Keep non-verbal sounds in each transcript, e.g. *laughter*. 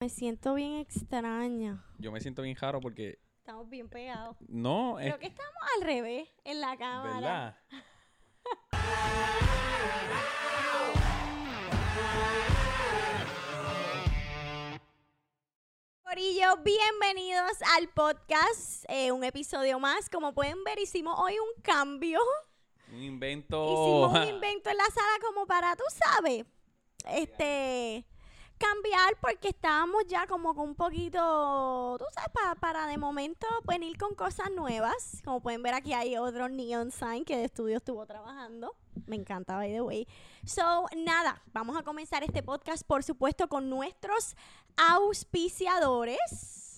Me siento bien extraña. Yo me siento bien jaro porque Estamos bien pegados. no es Creo que estamos al revés en la cámara. verdad. *laughs* Corillo, bienvenidos al podcast. eh, un episodio más. Como pueden ver, hicimos hoy un cambio. *laughs* Un invento. Hicimos un invento en la sala como para, tú sabes, este, cambiar porque estábamos ya como con un poquito, tú sabes, pa- para de momento venir con cosas nuevas. Como pueden ver aquí hay otro neon sign que de estudio estuvo trabajando. Me encanta, by the way. So, nada, vamos a comenzar este podcast, por supuesto, con nuestros auspiciadores.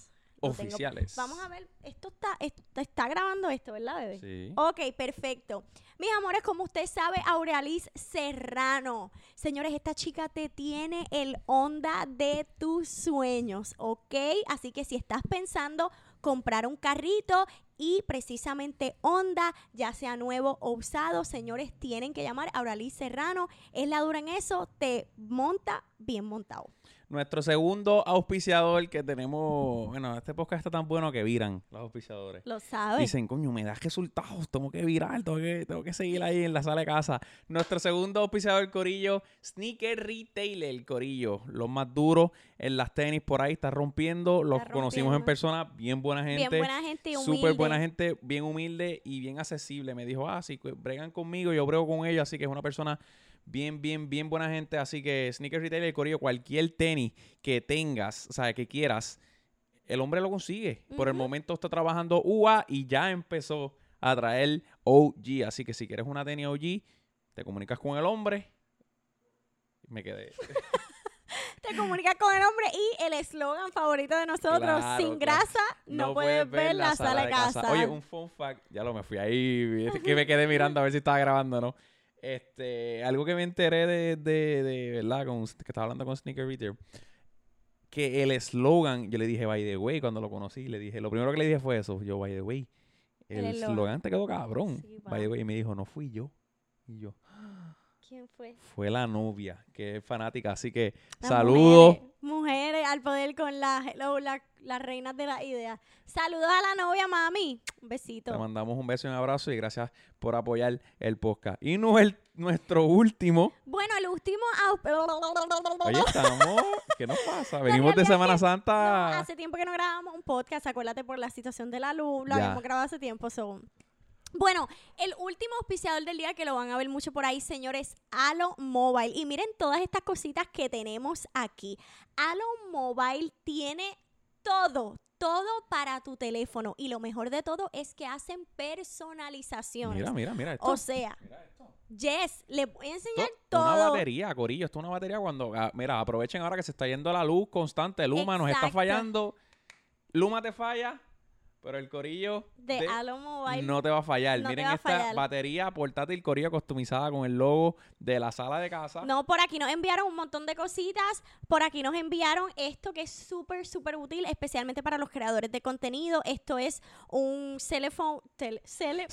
Oficiales. Vamos a ver, esto está, esto- está grabando esto, ¿verdad, bebé? Sí. Ok, perfecto. Mis amores, como usted sabe, Aurealiz Serrano. Señores, esta chica te tiene el onda de tus sueños, ¿ok? Así que si estás pensando comprar un carrito y precisamente Honda, ya sea nuevo o usado, señores, tienen que llamar a Serrano. Es la dura en eso, te monta bien montado. Nuestro segundo auspiciador que tenemos. Bueno, este podcast está tan bueno que viran los auspiciadores. Lo sabes. Dicen, coño, me das resultados, tengo que virar, tengo que, tengo que seguir ahí en la sala de casa. Nuestro segundo auspiciador, Corillo, Sneaker Retailer, Corillo. Los más duros en las tenis por ahí, está rompiendo. Los Está conocimos en persona, bien buena gente. bien buena gente y humilde. Súper buena gente, bien humilde y bien accesible. Me dijo, ah, si bregan conmigo, yo brego con ellos, así que es una persona bien, bien, bien buena gente. Así que Sneaker Retailer, Corillo, cualquier tenis que tengas, o sea, que quieras, el hombre lo consigue. Por el momento está trabajando UA y ya empezó a traer OG. Así que si quieres una tenis OG, te comunicas con el hombre. Me quedé. *laughs* Te comunicas con el hombre y el eslogan favorito de nosotros, Claro, sin claro. grasa no, puedes ver la sala de casa. Oye, un fun fact, ya lo me fui ahí, es que me quedé *laughs* mirando a ver si estaba grabando o no. Este, algo que me enteré de, de, de verdad, con, que estaba hablando con Sneaker Retail, que el eslogan, yo le dije, by the way, cuando lo conocí, le dije, lo primero que le dije fue eso, yo, by the way, El eslogan. te quedó cabrón, Sí, by the way, y me dijo, no fui yo, y yo, ¿Quién fue? fue la novia, que es fanática, así que Las saludos. Mujeres, mujeres al poder con las la- las reinas de la idea. Saludos a la novia, mami. Un Te besito. mandamos un beso y un abrazo y gracias por apoyar el podcast. Y no el, nuestro último. Bueno, el último. Oye, estamos. ¿Qué nos pasa? *laughs* La Venimos de Semana que Santa. No, hace tiempo que no grabábamos un podcast, acuérdate por la situación de la luz, lo Ya. habíamos grabado hace tiempo. so. Bueno, el último auspiciador del día que lo van a ver mucho por ahí, señores, Alo Mobile. Y miren todas estas cositas que tenemos aquí. Alo Mobile tiene todo, todo para tu teléfono. Y lo mejor de todo es que hacen personalizaciones. Mira, mira, mira esto. o sea, Mira esto. Yes, le voy a enseñar Esto, Una todo. batería, Corillo. Esto es una batería cuando. ah, mira, aprovechen ahora que se está yendo la luz constante. Luma nos está fallando. Luma te falla, pero el Corillo. De de- Mobile. no te va a fallar. no Miren a esta fallar. batería portátil Corillo customizada con el logo de la sala de casa. No, por aquí nos enviaron un montón de cositas. Por aquí nos enviaron esto que es súper, súper útil, especialmente para los creadores de contenido. Esto es un teléfono.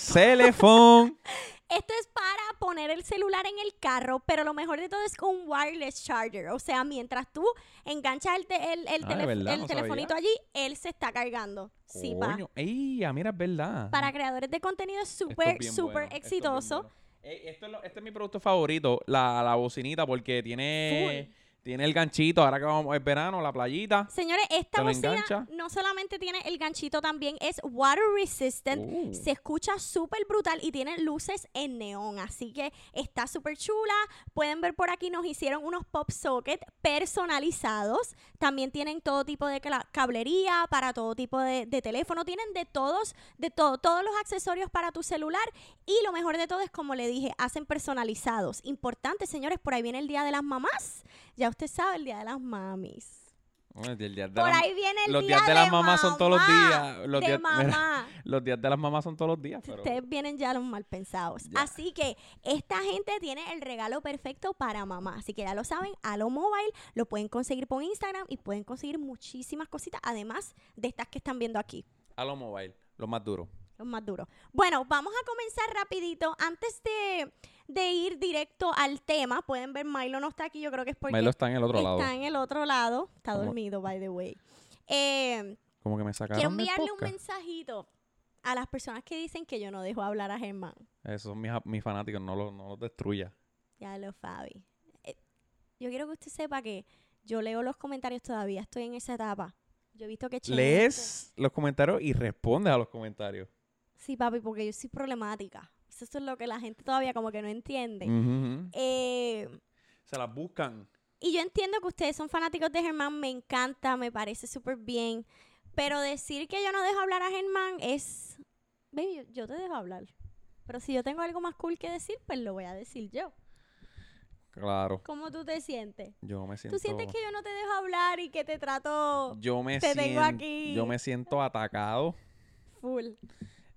Celefón. *laughs* *laughs* Esto es para poner el celular en el carro, pero lo mejor de todo es un wireless charger. O sea, mientras tú enganchas el, te- el, el Ah, ¿de telef- verdad? el No telefonito allí, él se está cargando. Sí, pa. Coño. Ey, ah, mira, es verdad. Para creadores de contenido es Esto es súper, súper bueno, esto es bien exitoso. bueno. Ey, esto es lo- este es mi producto favorito, la, la bocinita, porque tiene, tiene el ganchito. Ahora que vamos el verano, la playita. Señores, esta ¿Te lo bocina no solamente tiene el ganchito, también es water resistant. Uh. Se escucha súper brutal y tiene luces en neón. Así que está súper chula. Pueden ver por aquí, nos hicieron unos pop socket personalizados. También tienen todo tipo de cablería para todo tipo de, de teléfono. Tienen de todos, de todo, todos los accesorios para tu celular. Y lo mejor de todo es, como le dije, hacen personalizados. Importante, señores, por ahí viene el Día de las Mamás. Ya usted sabe, el Día de las Mamis. Bueno, el día de Por la- ahí viene el los día días de las mamás son todos los días. Los de días, mira, mamá. *laughs* los días de las mamás son todos los días. pero- Ustedes vienen ya los mal pensados. Ya. Así que esta gente tiene el regalo perfecto para mamá. Así que ya lo saben, Alo Mobile lo pueden conseguir por Instagram y pueden conseguir muchísimas cositas, además de estas que están viendo aquí. A lo mobile, lo más duro. Los más duros. Bueno, vamos a comenzar rapidito. Antes de, de ir directo al tema, pueden ver, Milo no está aquí, yo creo que es porque Milo está en el otro está lado. en el otro lado. Está ¿Cómo? dormido, by the way. Eh, Como que me sacaron quiero enviarle un mensajito a las personas que dicen que yo no dejo hablar a Germán. Esos son mis, mis fanáticos, no los, no los destruya. Ya lo, Fabi. Eh, yo quiero que usted sepa que yo leo los comentarios todavía, estoy en esa etapa. Yo he visto que... Lees los comentarios y respondes a los comentarios. Sí, papi, porque yo soy problemática. Eso es lo que la gente todavía como que no entiende. Eh, Se las buscan. y yo entiendo que ustedes son fanáticos de Germán, me encanta, me parece súper bien. Pero decir que yo no dejo hablar a Germán es... Baby, yo, yo te dejo hablar. Pero si yo tengo algo más cool que decir, pues lo voy a decir yo. Claro. ¿Cómo tú te sientes? Yo me siento. ¿Tú sientes que yo no te dejo hablar y que te trato yo me te tengo siento, aquí? Yo me siento atacado. full?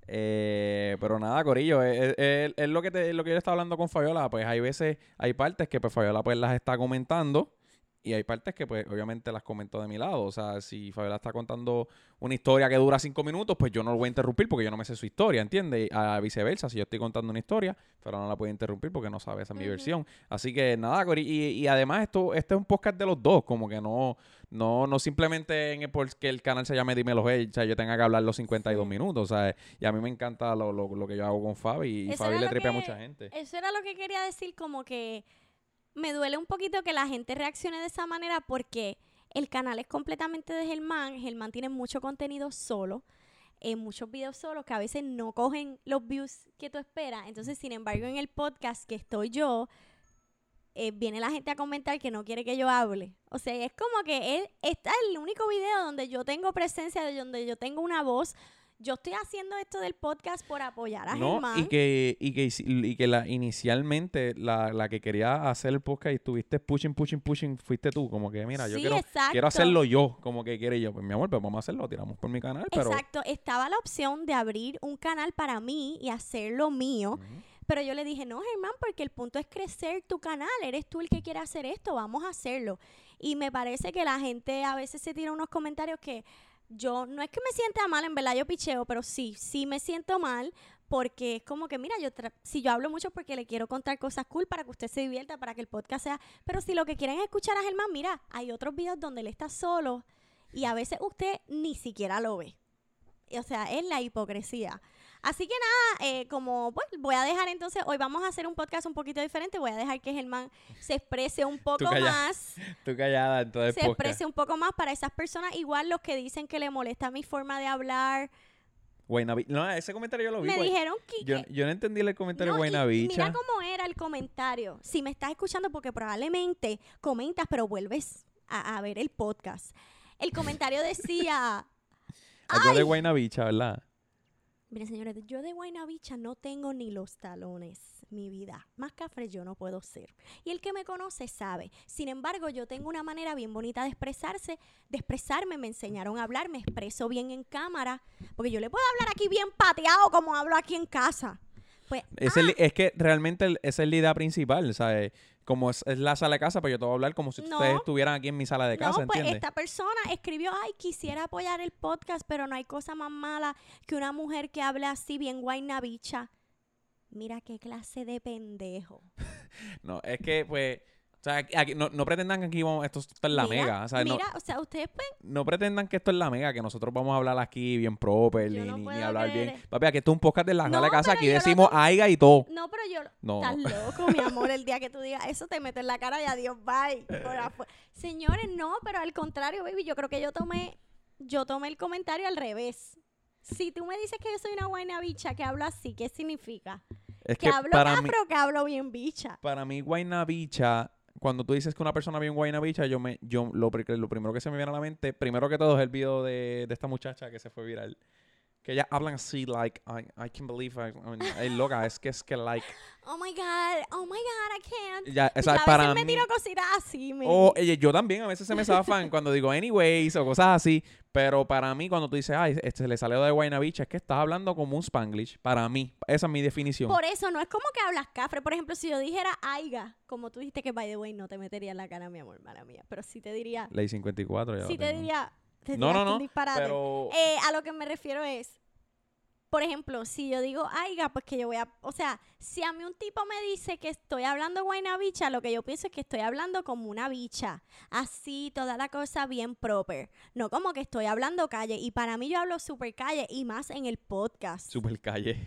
Eh, pero nada, Corillo, es, es- es lo que te, lo que yo estaba hablando con Fabiola, pues hay veces, hay partes que pues Fabiola pues las está comentando y hay partes que pues obviamente las comento de mi lado. O sea, si Fabiola está contando una historia que dura cinco minutos, pues yo no lo voy a interrumpir porque yo no me sé su historia, ¿entiendes? Y A viceversa, si yo estoy contando una historia, pero no la puedo interrumpir porque no sabe, esa es mi versión. Así que nada, Corillo, y, y además esto, este es un podcast de los dos, como que no, no, no simplemente en el, porque el canal se llame Dímelo Hey, o sea, yo tenga que hablar los 52 Sí. minutos, o sea, y a mí me encanta lo, lo, lo que yo hago con Fabi y Eso Fabi le tripea a mucha gente. Eso era lo que quería decir, como que me duele un poquito que la gente reaccione de esa manera porque el canal es completamente de Germán. Germán tiene mucho contenido solo, eh, muchos videos solos que a veces no cogen los views que tú esperas. Entonces, sin embargo, en el podcast que estoy yo, eh, viene la gente a comentar que no quiere que yo hable. O sea, es como que él está el único video donde yo tengo presencia, de donde yo tengo una voz. Yo estoy haciendo esto del podcast por apoyar a No, Germán. y que, y que, y que la, inicialmente la, la que quería hacer el podcast y estuviste pushing, pushing, pushing, fuiste tú. Como que, mira, yo Sí, quiero, quiero hacerlo yo. Como que quiere yo. Pues mi amor, pues vamos a hacerlo, tiramos por mi canal, pero... Exacto, estaba la opción de abrir un canal para mí y hacerlo mío. Pero yo le dije, no, Germán, porque el punto es crecer tu canal, eres tú el que quiere hacer esto, vamos a hacerlo. Y me parece que la gente a veces se tira unos comentarios que yo, no es que me sienta mal, en verdad yo picheo, pero sí, sí me siento mal. Porque es como que, mira, yo si yo hablo mucho porque le quiero contar cosas cool para que usted se divierta, para que el podcast sea. Pero si lo que quieren es escuchar a Germán, mira, hay otros videos donde él está solo y a veces usted ni siquiera lo ve. O sea, es la hipocresía. Así que nada, eh, como pues voy a dejar entonces, hoy vamos a hacer un podcast un poquito diferente, voy a dejar que Germán se exprese un poco calla- más, *laughs* Tú callada en todo el se podcast. exprese un poco más para esas personas, igual los que dicen que le molesta mi forma de hablar, Guaynabi- No, ese comentario yo lo vi. me guay- dijeron que... Yo, yo no entendí el comentario No, de y. Mira cómo era el comentario. Si me estás escuchando, porque probablemente comentas, pero vuelves a, a ver el podcast. El comentario decía, *laughs* Algo de Guaynabicha, ¿verdad? Miren, señores, yo de Guaynabicha no tengo ni los talones, mi vida. Más cafre yo no puedo ser. Y el que me conoce sabe. Sin embargo, yo tengo una manera bien bonita de expresarse, de expresarme. Me enseñaron a hablar, me expreso bien en cámara. Porque yo le puedo hablar aquí bien pateado como hablo aquí en casa. Pues, Es, el- es que realmente el- esa es la idea principal, ¿sabes? Como es, es la sala de casa, pues yo te voy a hablar como si No. ustedes estuvieran aquí en mi sala de casa, no, pues ¿entiendes? esta persona escribió, ay, quisiera apoyar el podcast, pero no hay cosa más mala que una mujer que hable así bien guaynabicha. Mira qué clase de pendejo. *laughs* No, es que, pues, o sea, aquí- no, no pretendan que aquí vamos, esto, esto es la Mira, mega, o sea, no, Mira, o sea, ustedes pues no pretendan que esto es la mega, que nosotros vamos a hablar aquí bien proper, Yo ni, no ni- hablar creer. bien. Papi, aquí esto es un podcast de la No, sala de casa, aquí yo lo decimos aiga y todo. No, pero yo. No, Estás no. loco, mi amor. El día que tú digas eso, te meto en la cara y adiós, bye. Señores, no, pero al contrario, baby. Yo creo que yo tomé. Yo tomé el comentario al revés. Si tú me dices que yo soy una buena bicha que hablo así, ¿qué significa? Es ¿Que, que hablo para mí, que hablo bien bicha? para mí, Guaynabicha, cuando tú dices que una persona bien Guaynabicha, yo me, yo lo, lo primero que se me viene a la mente, primero que todo es el video de, de esta muchacha que se fue viral. Que ellas hablan así, like, I, I can't believe, I, I mean, loca, es que es que, like, *laughs* Oh my God, oh my God, I can't. ya, o Y sea, a veces para me mí, tiro cositas así, me. o oye, yo también a veces se me zafan *laughs* cuando digo anyways o cosas así, pero para mí cuando tú dices, ay, este le salió de Guaynabicha, es que estás hablando como un spanglish, para mí, esa es mi definición. Por eso no es como que hablas cafre. Por ejemplo, si yo dijera aiga, como tú dijiste que by the way no te metería en la cara, mi amor, mala mía. Pero sí te diría, Ley 54, ya sí te diría, te No, no, no, disparate. pero... Eh, a lo que me refiero es, por ejemplo, si yo digo aiga, pues que yo voy a, o sea, si a mí un tipo me dice que estoy hablando guayna bicha, lo que yo pienso es que estoy hablando como una bicha, así, toda la cosa bien proper, no como que estoy hablando calle, y para mí yo hablo super calle, y más en el podcast. Super calle.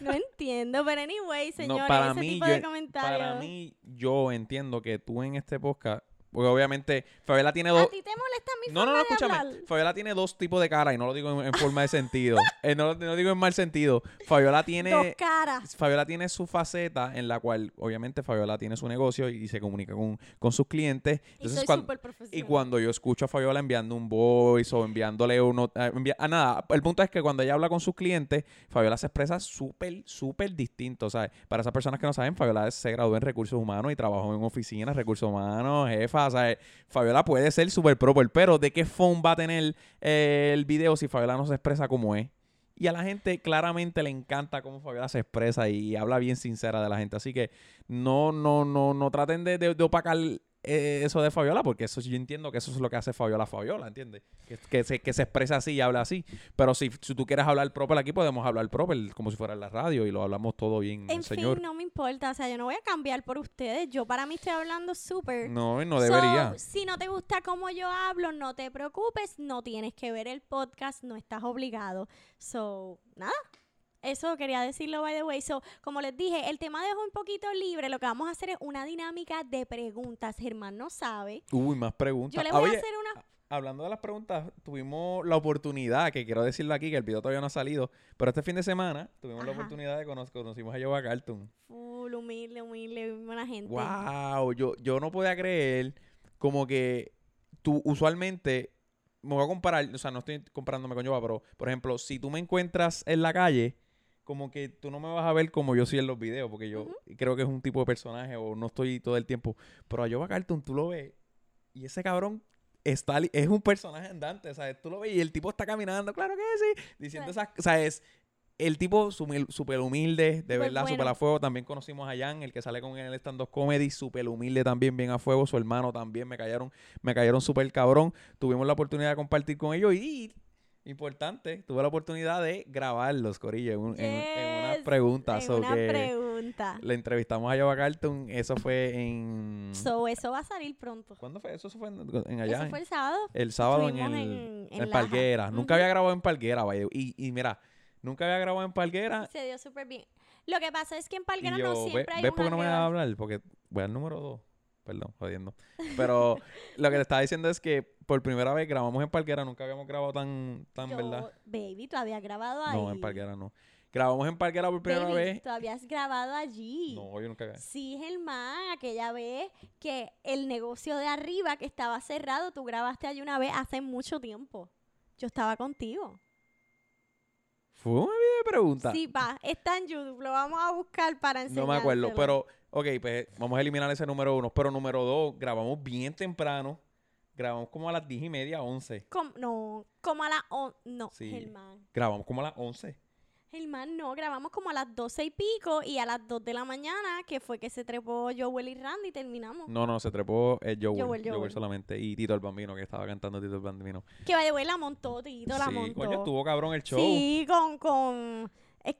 No entiendo, pero anyway, señores, para ese mí, tipo yo- de comentarios. Para mí, yo entiendo que tú en este podcast, porque obviamente Fabiola tiene ¿A dos... ti te molesta mi No, no, forma no, escúchame. hablar? Fabiola tiene dos tipos de cara y no lo digo en, en forma de sentido. *laughs* Eh, no, no lo digo en mal sentido. Fabiola Dos tiene... caras. Fabiola tiene su faceta en la cual, obviamente, Fabiola tiene su negocio y se comunica con, con sus clientes. Y Entonces, soy cuan- súper y cuando yo escucho a Fabiola enviando un voice o enviándole uno... eh, ah, nada, el punto es que cuando ella habla con sus clientes, Fabiola se expresa súper, súper distinto, ¿sabes? Para esas personas que no saben, Fabiola se graduó en recursos humanos y trabajó en oficinas, recursos humanos, jefa, ¿sabes? Fabiola puede ser súper proper, pero ¿de qué phone va a tener eh, el video si Fabiola no se expresa como es? Y a la gente claramente le encanta cómo Fabiola se expresa y habla bien sincera de la gente. Así que no, no, no, no traten de- de opacar eh, eso de Fabiola, porque eso yo entiendo que eso es lo que hace Fabiola Fabiola, ¿entiendes? Que, que se, que se expresa así y habla así. Pero si, si tú quieres hablar proper aquí, podemos hablar proper como si fuera en la radio y lo hablamos todo bien, En señor. fin, no me importa. O sea, yo no voy a cambiar por ustedes. Yo para mí estoy hablando súper. No, no So, debería. si no te gusta cómo yo hablo, no te preocupes. No tienes que ver el podcast. No estás obligado. So, nada. Eso quería decirlo, by the way. So, como les dije, el tema de hoy es un poquito libre. Lo que vamos a hacer es una dinámica de preguntas. Germán no sabe. Uy, más preguntas. Yo le Ah, voy oye, a hacer una... Hablando de las preguntas, tuvimos la oportunidad, que quiero decirlo aquí, que el video todavía no ha salido, pero este fin de semana tuvimos la oportunidad de conocer, conocimos a Yoba Cartoon. Full, humilde, humilde, buena gente. Wow, yo, yo no podía creer como que tú usualmente, me voy a comparar, o sea, no estoy comparándome con Yoba, pero por ejemplo, si tú me encuentras en la calle, como que tú no me vas a ver como yo soy en los videos, porque yo creo que es un tipo de personaje o no estoy todo el tiempo, pero a Yoba Cartoon tú lo ves y ese cabrón está, es un personaje andante, ¿sabes? Tú lo ves y el tipo está caminando, claro que sí, diciendo Claro. esas, o sea, es el tipo súper humilde, de Súper verdad, súper bueno. a fuego. También conocimos a Jan, el que sale con él en el stand-up comedy, súper humilde también, bien a fuego. Su hermano también me cayeron, me cayeron súper cabrón. Tuvimos la oportunidad de compartir con ellos y, importante, tuve la oportunidad de grabarlos, Corillo, en, un- en- en unas Yes, preguntas. en una que pregunta. Le entrevistamos a Java Carlton, eso fue en... So, eso va a salir pronto. ¿Cuándo fue? Eso fue en, en allá. Eso fue el sábado. el sábado en Estuvimos en-. Palguera. Nunca había grabado en Palguera, vaya. Y, y mira, nunca había grabado en Palguera. Se dio súper bien. Lo que pasa es que en Palguera yo, no "Ve- siempre hay ¿ves por qué no me vas a hablar? Porque voy al número dos. Perdón, jodiendo. Pero lo que te estaba diciendo es que por primera vez grabamos en Palguera. Nunca habíamos grabado tan, tan Yo, ¿verdad? Baby, tú habías grabado ahí. No, en Palguera no. Grabamos en Palguera por primera Baby, vez. tú habías grabado allí. No, yo nunca. Sí, Germán, aquella vez que el negocio de arriba que estaba cerrado, tú grabaste allí una vez hace mucho tiempo. Yo estaba contigo. Fue una video de pregunta. Sí, pa, está en YouTube, lo vamos a buscar para enseñar. No me acuerdo, pero, ok, pues vamos a eliminar ese número uno. Pero número dos, grabamos bien temprano. Grabamos como a las diez y media, once. no, como a las... on- no, Sí. Germán. Grabamos como a las once. Germán, no, grabamos como a las doce y pico y a las dos de la mañana, que fue que se trepó Joel y Randy, y terminamos. No, no, se trepó eh, Joel, Joel, Joel, Joel. solamente. Y Tito el Bambino, que estaba cantando Tito el Bambino. Que vaya, la montó, Tito, la sí, montó. coño, estuvo cabrón el show. Sí, con, con, eh,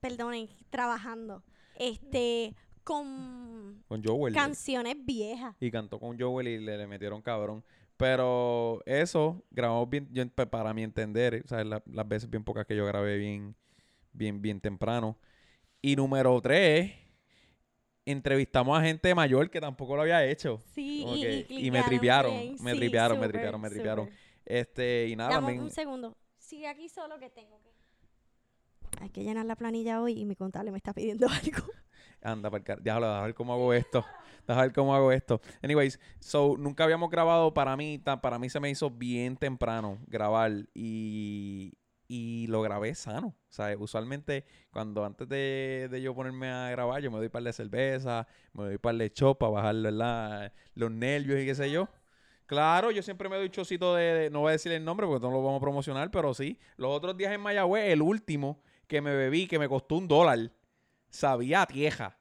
perdonen, trabajando, este, con Con Joel. canciones viejas. Y cantó con Joel y le, le metieron cabrón. Pero eso, grabamos bien, yo- pa- para mi entender, o sea, la- las veces bien pocas que yo grabé bien, bien, bien temprano. Y número tres, entrevistamos a gente mayor que tampoco lo había hecho. Sí, y, que- y, y me tripearon, bien. me Sí, tripearon, me tripearon, me tripearon. Este, y nada, Dame también. un segundo. Sigue aquí solo que tengo que... Hay que llenar la planilla hoy y mi contable me está pidiendo *laughs* algo. Anda, para Déjalo, déjame ver cómo hago esto. Déjame ver cómo hago esto. Anyways, so nunca habíamos grabado para mí, para mí se me hizo bien temprano grabar y, y lo grabé sano. O sea, usualmente cuando antes de, de yo ponerme a grabar, yo me doy par de cerveza, me doy par de chop para bajar los nervios y qué sé yo. Claro, yo siempre me doy chocito de, de- no voy a decir el nombre porque no lo vamos a promocionar, pero sí. Los otros días en Mayagüez, el último que me bebí, que me costó un dólar, sabía a tieja.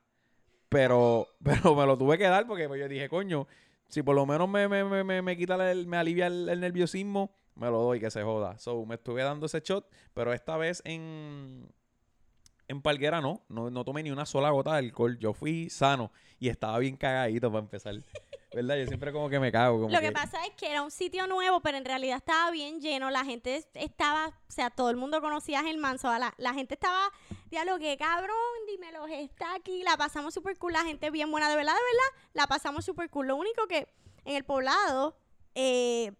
Pero, *laughs* pero me lo tuve que dar porque pues, yo dije, coño, si por lo menos me, me, me, me, quita me alivia el, el nerviosismo, me lo doy que se joda. So, me estuve dando ese shot, pero esta vez en en Palguera no, no, no tomé ni una sola gota de alcohol. Yo fui sano y estaba bien cagadito para empezar. ¿Verdad? Yo siempre como que me cago. Como Lo que pasa es que era un sitio nuevo, pero en realidad estaba bien lleno. La gente es- estaba, o sea, todo el mundo conocía a Germán. so, la, la gente estaba, que cabrón, dímelo, está aquí. La pasamos súper cool, la gente bien buena, de verdad, de verdad. La pasamos súper cool. Lo único que en el poblado, eh,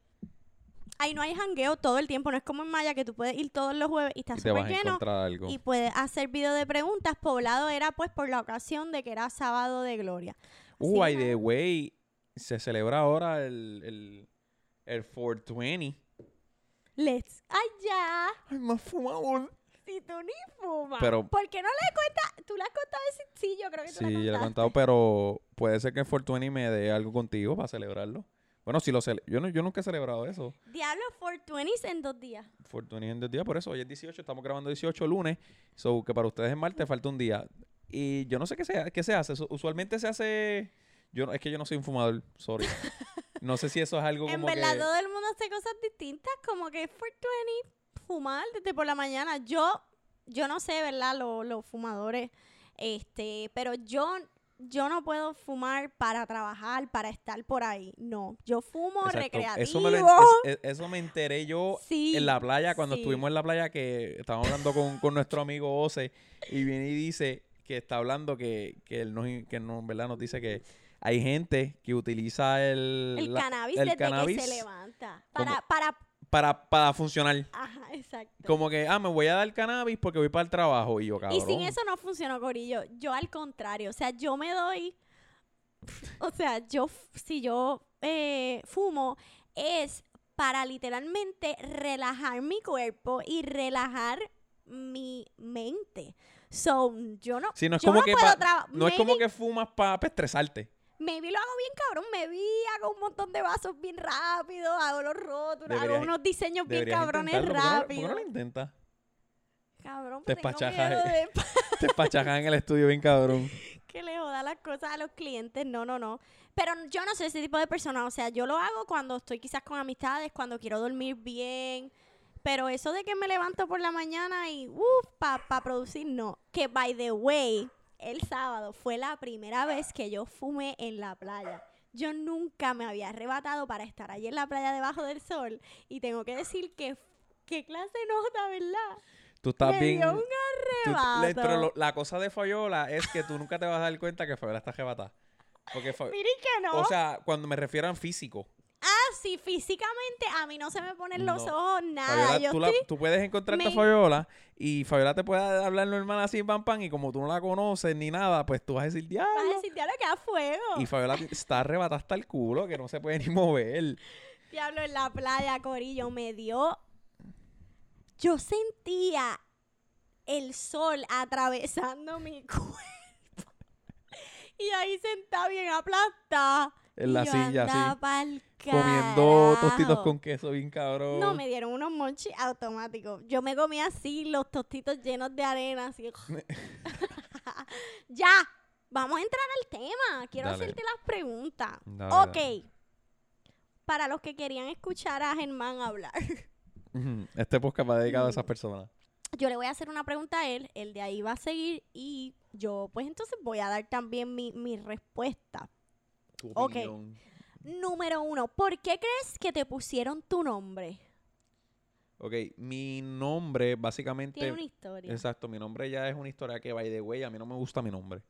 ahí no hay jangueo todo el tiempo. No es como en Maya que tú puedes ir todos los jueves y está súper lleno. algo. Y puedes hacer video de preguntas. Poblado era pues por la ocasión de que era sábado de gloria. Uh, by the way, se celebra ahora el, el, el 420. Let's. ¡Ay, ya! Ay, más fumador. Si tú ni fumas. Pero- ¿Por qué no le cuentas? ¿Tú le has contado ese? Sí, yo creo que tú Sí, yo le he contado, pero puede ser que el 420 me dé algo contigo para celebrarlo. Bueno, si lo cele yo, no, yo nunca he celebrado eso. Diablo 420s en dos días. 420 en dos días, por eso hoy es 18, estamos grabando 18 lunes, so que para ustedes es martes, falta un día. Y yo no sé qué se, qué se hace, Usu- usualmente se hace, yo no- es que yo no soy un fumador, sorry. *laughs* No sé si eso es algo En como verdad, que... todo el mundo hace cosas distintas, como que 420, fumar desde por la mañana. Yo, yo no sé, ¿verdad? Lo- Los, fumadores, este, pero yo, yo no puedo fumar para trabajar, para estar por ahí. No, yo fumo Exacto, recreativo. Eso me, lo en- es- es- eso me enteré yo *laughs* sí, en la playa, cuando sí. estuvimos en la playa, que estábamos hablando con, con nuestro amigo Ose, y viene y dice que está hablando que, que él nos, que no, en verdad nos dice que hay gente que utiliza el, el la- cannabis el desde cannabis que se levanta. como- Para, para, para, para funcionar. ajá, exacto. Como que, ah, me voy a dar cannabis porque voy para el trabajo. Y yo, cabrón. Y sin eso no funcionó, Corillo. Yo al contrario, o sea, yo me doy, *laughs* o sea, yo, si yo eh, fumo, es para literalmente relajar mi cuerpo y relajar mi mente. So, yo no, Sí, no es yo como no que puedo pa- trabajar. No es como que fumas para estresarte. Maybe lo hago bien cabrón, me vi, hago un montón de vasos bien rápido, hago los rótulos, hago unos diseños bien cabrones intentarlo. ¿Por qué no- ¿Por rápido. lo intentas? Cabrón, Te pues espachajas, de *laughs* Te espachajas en el estudio bien cabrón. *laughs* que le joda las cosas a los clientes. No, no, no. Pero yo no soy ese tipo de persona. O sea, yo lo hago cuando estoy quizás con amistades, cuando quiero dormir bien. Pero eso de que me levanto por la mañana y, uff, para pa producir, no. Que, by the way, el sábado fue la primera vez que yo fumé en la playa. Yo nunca me había arrebatado para estar allí en la playa debajo del sol. Y tengo que decir que, qué clase de nota, ¿verdad? Tú estás me bien. dio un tú- arrebato. le- pero lo- la cosa de Fayola es que tú nunca te vas a dar cuenta que Fayola está arrebatada. Porque, Fa- Miren que no. o sea, cuando me refiero a físico. Sí, físicamente a mí no se me ponen los No. ojos nada. Fabiola, Yo tú, la- estoy- tú puedes encontrarte a Fabiola y Fabiola te puede hablar normal así, pam, pam, y como tú no la conoces ni nada, pues tú vas a decir, Vas diablo. a decir, diablo, que a fuego. Y Fabiola está arrebatada hasta el culo, que no se puede ni mover. Diablo, en la playa, Corillo, me dio... Yo sentía el sol atravesando mi *laughs* cuerpo. Y ahí sentada bien aplastada. En la yo silla, así. pa'l Comiendo tostitos con queso bien cabrón. No, me dieron unos monchis automáticos. Yo me comí así los tostitos llenos de arena, así. *laughs* *laughs* ya, vamos a entrar al tema. Quiero Dale. hacerte las preguntas. Dale, ok. dale. Para los que querían escuchar a Germán hablar. Este podcast va dedicado a esas personas. yo le voy a hacer una pregunta a él. Él de ahí va a seguir y yo, pues entonces voy a dar también mi, mi respuesta. Tu Ok. opinión. Número uno, ¿por qué crees que te pusieron tu nombre? Ok, mi nombre básicamente... Tiene una historia. Exacto, mi nombre ya es una historia que, by the way, a mí no me gusta mi nombre.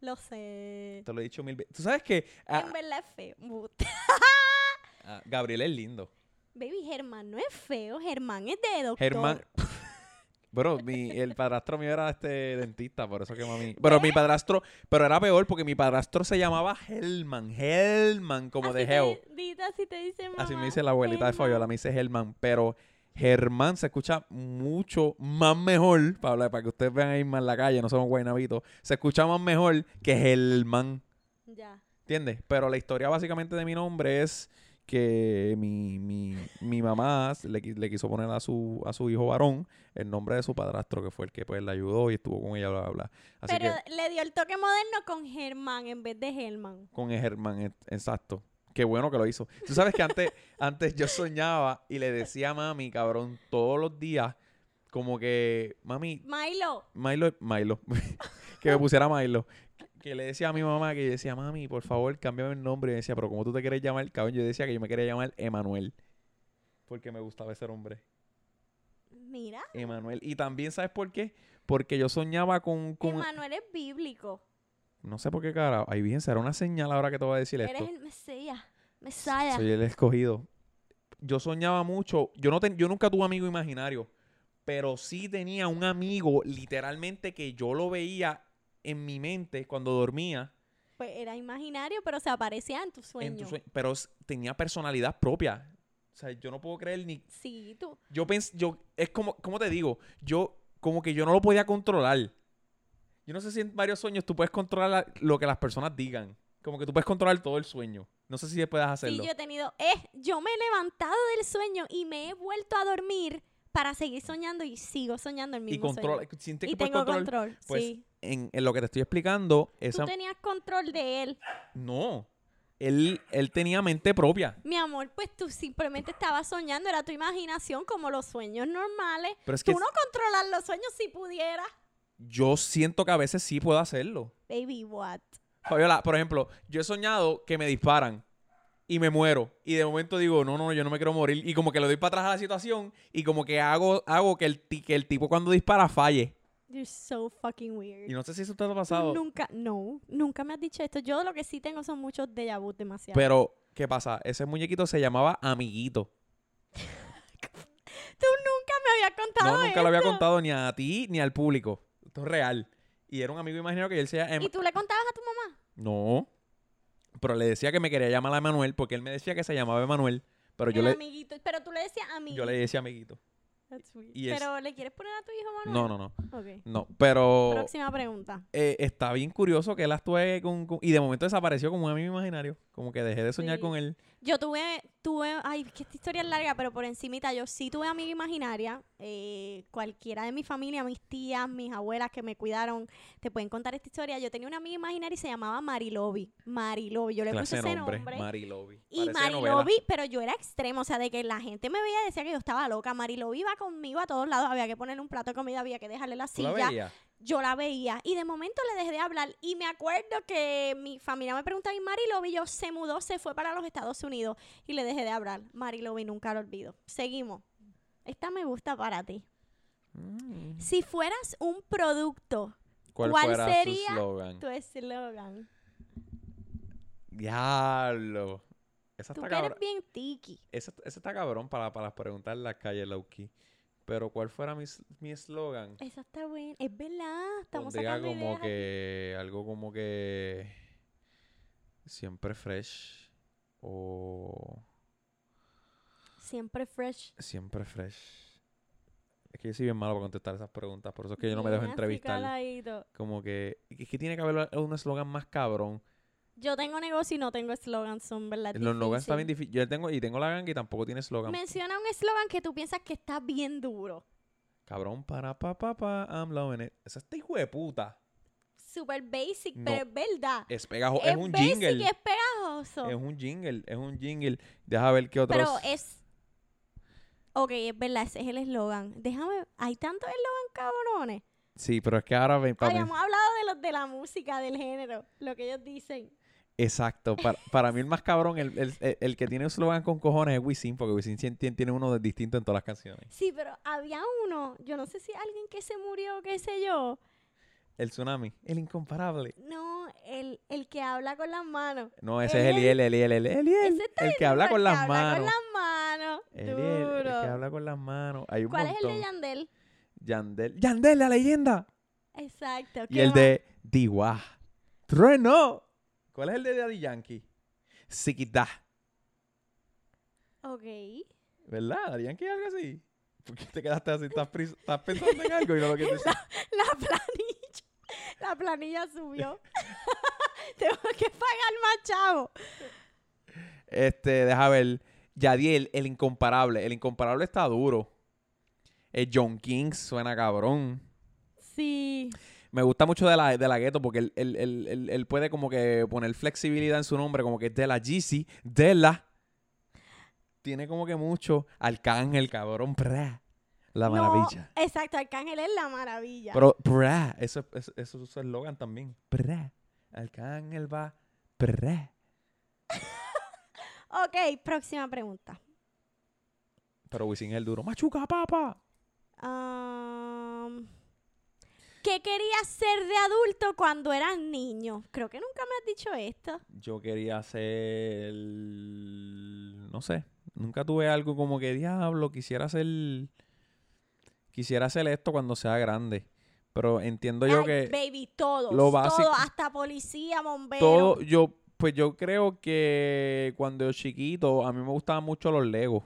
Lo sé. Te lo he dicho mil veces. ¿Tú sabes que En verdad es feo. *laughs* Gabriel es lindo? Baby, Germán no es feo. Germán es de doctor. Germán... Bro, mi, el padrastro mío era este dentista, por eso que mami... Pero mi padrastro... Pero era peor porque mi padrastro se llamaba Helman. Helman, como Así de Dita, así te dice mamá. Así me dice la abuelita de Germán. Fabiola, me dice Helman. Pero Germán se escucha mucho más mejor, para, para que ustedes vean ahí más en la calle, no somos guaynabitos. Se escucha más mejor que Helman. Ya. ¿Entiendes? Pero la historia básicamente de mi nombre es que mi, mi, mi mamá le, le quiso poner a su, a su hijo varón el nombre de su padrastro, que fue el que pues le ayudó y estuvo con ella, bla, bla, bla. Así Pero que le dio el toque moderno con Germán en vez de Germán. con el Germán, e- exacto. Qué bueno que lo hizo. Tú sabes que antes, *laughs* antes yo soñaba y le decía a mami, cabrón, todos los días, como que, mami, Milo. Milo, Milo, *laughs* que me pusiera Milo. Que le decía a mi mamá que yo decía, mami, por favor, cámbiame el nombre. Y me decía, pero como tú te quieres llamar, cabrón, yo decía que yo me quería llamar Emanuel. Porque me gustaba ese nombre. Mira, Emanuel. Y también, ¿sabes por qué? Porque yo soñaba con. con Emanuel es bíblico. no sé por qué, cara. Ahí bien, será una señal ahora que te voy a decir Eres esto. el Mesías. Mesaya. Soy el escogido. Yo soñaba mucho. Yo, no ten- yo nunca tuve amigo imaginario. Pero sí tenía un amigo, literalmente, que yo lo veía en mi mente cuando dormía. Pues era imaginario, pero se aparecía en tu en sueño. tu sue- pero tenía personalidad propia. O sea, yo no puedo creer ni. Sí, tú. Yo pensé. Yo, es como, ¿cómo te digo? Yo, como que yo no lo podía controlar. Yo no sé si en varios sueños tú puedes controlar la- lo que las personas digan. Como que tú puedes controlar todo el sueño. No sé si puedes Sí, hacerlo. yo he tenido. Eh, yo me he levantado del sueño y me he vuelto a dormir para seguir soñando y sigo soñando el y mismo controla. sueño. Sientes Y que puedes tengo control, Pues sí. en, en lo que te estoy explicando, esa. Tú tenías control de él. No. Él, él tenía mente propia. Mi amor, pues tú simplemente estabas soñando, era tu imaginación como los sueños normales. Pero es que Tú no controlas los sueños si pudieras. yo siento que a veces sí puedo hacerlo. Baby, what? Fabiola, por ejemplo, yo he soñado que me disparan y me muero. Y de momento digo, no, no, yo no me quiero morir. Y como que le doy para atrás a la situación y como que hago, hago que, el, que el tipo cuando dispara falle. You're so fucking weird. Y no sé si eso te ha pasado. Nunca, no, nunca me has dicho esto. Yo lo que sí tengo son muchos déjà vu demasiado. Pero, ¿qué pasa? Ese muñequito se llamaba Amiguito. *laughs* Tú nunca me habías contado No, nunca lo había contado ni a ti ni al público. Esto es real. Y era un amigo imaginario que él se llama... ¿Y tú le contabas a tu mamá? No. Pero le decía que me quería llamar a Emanuel porque él me decía que se llamaba Emanuel. Pero yo El le, amiguito. Pero tú le decías amiguito. yo le decía amiguito. That's y es- Pero ¿le quieres poner a tu hijo Manuel? No, no, no. Ok. No, pero Próxima pregunta. eh, está bien curioso que él actúe con, con- Y de momento desapareció como un amigo imaginario. Como que dejé de soñar Sí. con él. Yo tuve, tuve, ay, que esta historia es larga, pero por encimita, yo sí tuve amiga imaginaria. eh, cualquiera de mi familia, mis tías, mis abuelas que me cuidaron, te pueden contar esta historia. Yo tenía una amiga imaginaria y se llamaba Marilovi. Marilovi, yo le puse ese nombre. nombre. Marilovi. Y Parece novela. Marilovi, pero yo era extremo, o sea, de que la gente me veía y decía que yo estaba loca. Marilovi iba conmigo a todos lados, había que ponerle un plato de comida, había que dejarle la ¿Tú la silla. veías? Yo la veía y de momento le dejé de hablar. Y me acuerdo que mi familia me preguntaba, y Marilovi yo se mudó, se fue para los Estados Unidos y le dejé de hablar. Marilovi nunca lo olvido. Seguimos. Esta me gusta para ti. Mm. Si fueras un producto, ¿Cuál, ¿Cuál fuera sería tu eslogan. Diablo. Esa Tú está que eres bien tiki. Ese, ese está cabrón para, para preguntar en la calle Lowkey. Pero ¿cuál fuera mi s- mi eslogan? Eso está bien. Es verdad. Estamos sacando como ideas aquí. que algo como que siempre fresh o Siempre fresh. siempre fresh. Es que yo soy bien malo para contestar esas preguntas, por eso es que yo no me dejo entrevistar. Como que es que tiene que haber un eslogan más cabrón. Yo tengo negocio y no tengo eslogan, son verdad. Los slogans bien difícil. Yo tengo y tengo la ganga y tampoco tiene eslogan. Menciona un eslogan que tú piensas que está bien duro. Cabrón, para pa pa pa, I'm loving it. Esa está hijo de puta. Super basic, No. pero es verdad. Es pegajoso, es, es un basic jingle. es pegajoso. Es un jingle, es un jingle. Deja ver qué otros. pero es... Ok, es verdad, ese es el eslogan. Déjame... Hay tantos eslogan cabrones. Sí, pero es que ahora ven para mí- Habíamos hablado de los de la música, del género, lo que ellos dicen. Exacto. Para, para mí el más cabrón, el, el, el- el que tiene un slogan con cojones es Wisin, porque Wisin tiene, tiene uno de- distinto en todas las canciones. Sí, pero había uno, yo no sé si alguien que se murió, qué sé yo. El tsunami, el incomparable. No, el, el que habla con las manos. No, ese es Eliel, Eliel, Eliel, Eliel. El que habla con el las que habla manos. con las manos. El que habla con las manos. Hay un ¿Cuál es el de Yandel? Yandel. Yandel, la leyenda. Exacto. Y ¿qué el más? de Diwa. Trueno. ¿Cuál es el de Daddy Yankee? Siquita. Ok. ¿Verdad? Daddy Yankee es algo así. ¿Por qué te quedaste así? ¿Estás, pensando en algo y no lo quieres decir? *laughs* La planilla. La planilla subió. *laughs* Tengo que pagar más chavo. Este, deja ver. Yadiel, el incomparable. El incomparable está duro. El John King suena cabrón. Sí. Me gusta mucho de la, de la gueto porque él, él- él- él- él puede como que poner flexibilidad en su nombre, como que de la Jeezy, de la. Tiene como que mucho arcángel, cabrón, pra, la No, maravilla. exacto, Arcángel es la maravilla. Pero, pra, eso, eso, eso es su eslogan también. Pra, arcángel va, pra. *laughs* ok, próxima pregunta. Pero Wisin es el duro. Machuca, papa. Am, ¿Qué querías ser de adulto cuando eras niño? Creo que nunca me has dicho esto. Yo quería hacer. No sé. Nunca tuve algo como que diablo. Quisiera hacer. Quisiera hacer esto cuando sea grande. Pero entiendo yo que. baby, todos, lo básico- todos, hasta policía, bombero. Todo. Yo. Pues yo creo que cuando yo chiquito. A mí me gustaban mucho los Legos.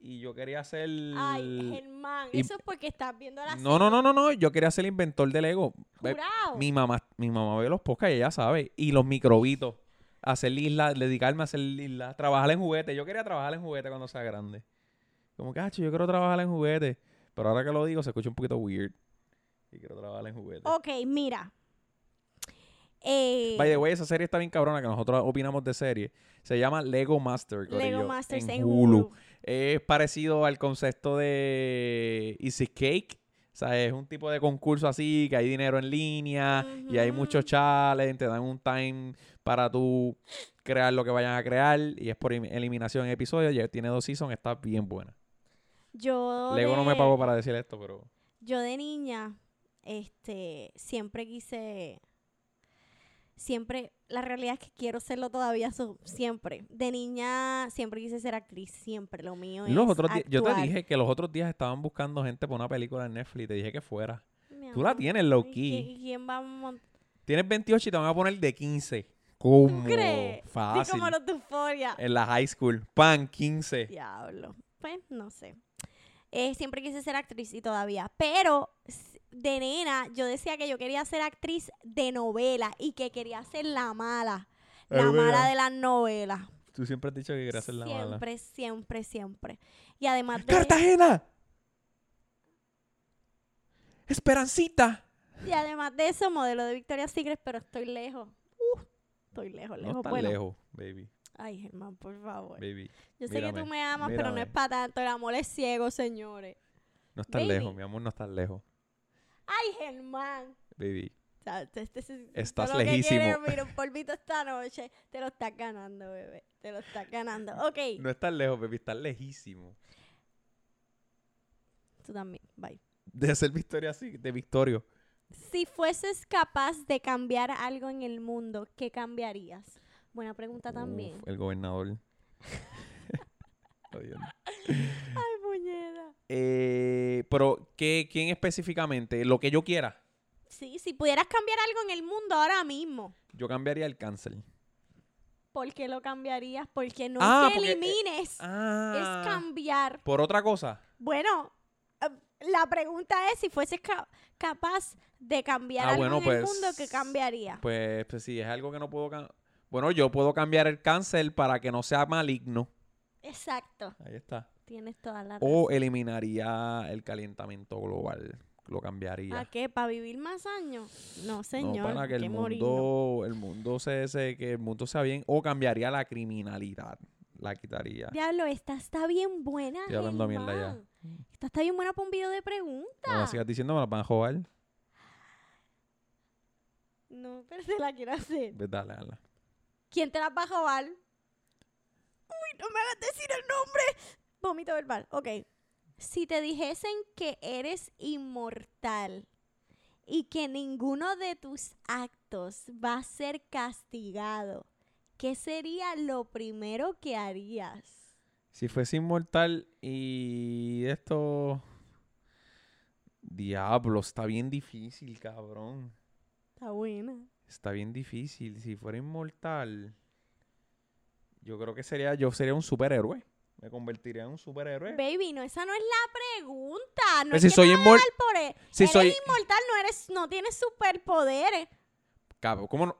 Y yo quería hacer. Ay, Germán, eso es porque estás viendo la No, no, no, no, no. Yo quería ser inventor de Lego. Jurado. Mi mamá, mi mamá ve los podcasts y ella sabe. Y los microbitos. Hacer islas, dedicarme a hacer islas, trabajar en juguetes. Yo quería trabajar en juguetes cuando sea grande. Como que, "Acho, yo quiero trabajar en juguetes. Pero ahora que lo digo, se escucha un poquito weird. Y quiero trabajar en juguetes. Ok, mira. Eh, By the way, esa serie está bien cabrona que nosotros opinamos de serie. Se llama Lego Master. Lego Masters en en Hulu. Hulu. Es parecido al concepto de Easy Cake. O sea, es un tipo de concurso así, que hay dinero en línea y hay muchos challenges, te dan un time para tú crear lo que vayan a crear y es por eliminación en episodios. Ya tiene dos seasons, está bien buena. Yo Lego no me pagó para decir esto, pero Yo de niña, este, siempre quise, siempre, la realidad es que quiero serlo todavía, so- siempre. De niña siempre quise ser actriz, siempre, lo mío los es otros di- yo te actuar. dije que los otros días estaban buscando gente para una película en Netflix, te dije que fuera. Mi Tú la tienes low ¿y key. quién- ¿Quién va a montar? Tienes 28 y te van a poner de 15. ¿Cómo? ¿Tú crees? Sí, Fácil. como los de Euphoria. En la high school. Pan, 15. Diablo. Pues, no sé. Eh, siempre quise ser actriz y todavía. Pero de nena, yo decía que yo quería ser actriz de novela y que quería ser la mala. La mala de las novelas. Tú siempre has dicho que querías ser la mala. Siempre, siempre, siempre. Y además de, ¡Cartagena! ¡Esperancita! y además de eso, modelo de Victoria's Secret, pero estoy lejos. Uh, estoy lejos, lejos. No tan bueno, lejos, baby. Ay, Germán, por favor. Baby. Yo sé que mírame, tú me amas, pero no es para tanto. El amor es ciego, señores. No estás Baby. lejos, mi amor, no estás lejos. Ay, Germán. Baby. O sea, Estás que lejísimo. quieres, mira, un polvito esta noche. Te lo estás ganando, bebé. Te lo estás ganando. *laughs* Ok, No estás lejos, baby, estás lejísimo. tú también. Bye. De ser Victoria así, de Victorio. Si fueses capaz de cambiar algo en el mundo, ¿qué cambiarías? Buena pregunta también. Uf, el gobernador. *laughs* Ay, puñeta. Eh, pero, ¿qué, ¿quién específicamente? Lo que yo quiera. Sí, si pudieras cambiar algo en el mundo ahora mismo, Yo cambiaría el cáncer. ¿por qué lo cambiarías? Porque no Ah, es que porque, eh, elimines, Ah. es cambiar. Por otra cosa. Bueno, eh, la pregunta es si fueses ca- capaz de cambiar Ah, algo bueno, en el pues, mundo, ¿qué cambiaría? Pues, pues si es algo que no puedo cambiar. Bueno, yo puedo cambiar el cáncer para que no sea maligno. Exacto, Ahí está. tienes toda la O razón. eliminaría el calentamiento global. Lo cambiaría. ¿A qué? ¿Para vivir más años? No, señor. no, para que el mundo, el mundo se, se- que el mundo sea bien. O cambiaría la criminalidad. La quitaría. Diablo, esta está bien buena. Estoy hablando mierda ya. Esta está bien buena para un video de preguntas. No, sigas diciendo, me la van a joder. No, pero se la quiero hacer. Dale, dale. ¿Quién te la va a robar? Uy, no me hagas decir el nombre. Vómito verbal. Ok. Si te dijesen que eres inmortal y que ninguno de tus actos va a ser castigado, ¿qué sería lo primero que harías? Si fuese inmortal y esto. Diablo, está bien difícil, cabrón. Está buena. Está bien difícil. Si fuera inmortal, yo creo que sería, yo sería un superhéroe. Me convertiría en un superhéroe. Baby, no, esa no es la pregunta. No Pues es si que soy te va a inmor- dar por e- si eres soy, inmortal, no eres, no tienes superpoderes. cabrón, ¿cómo no?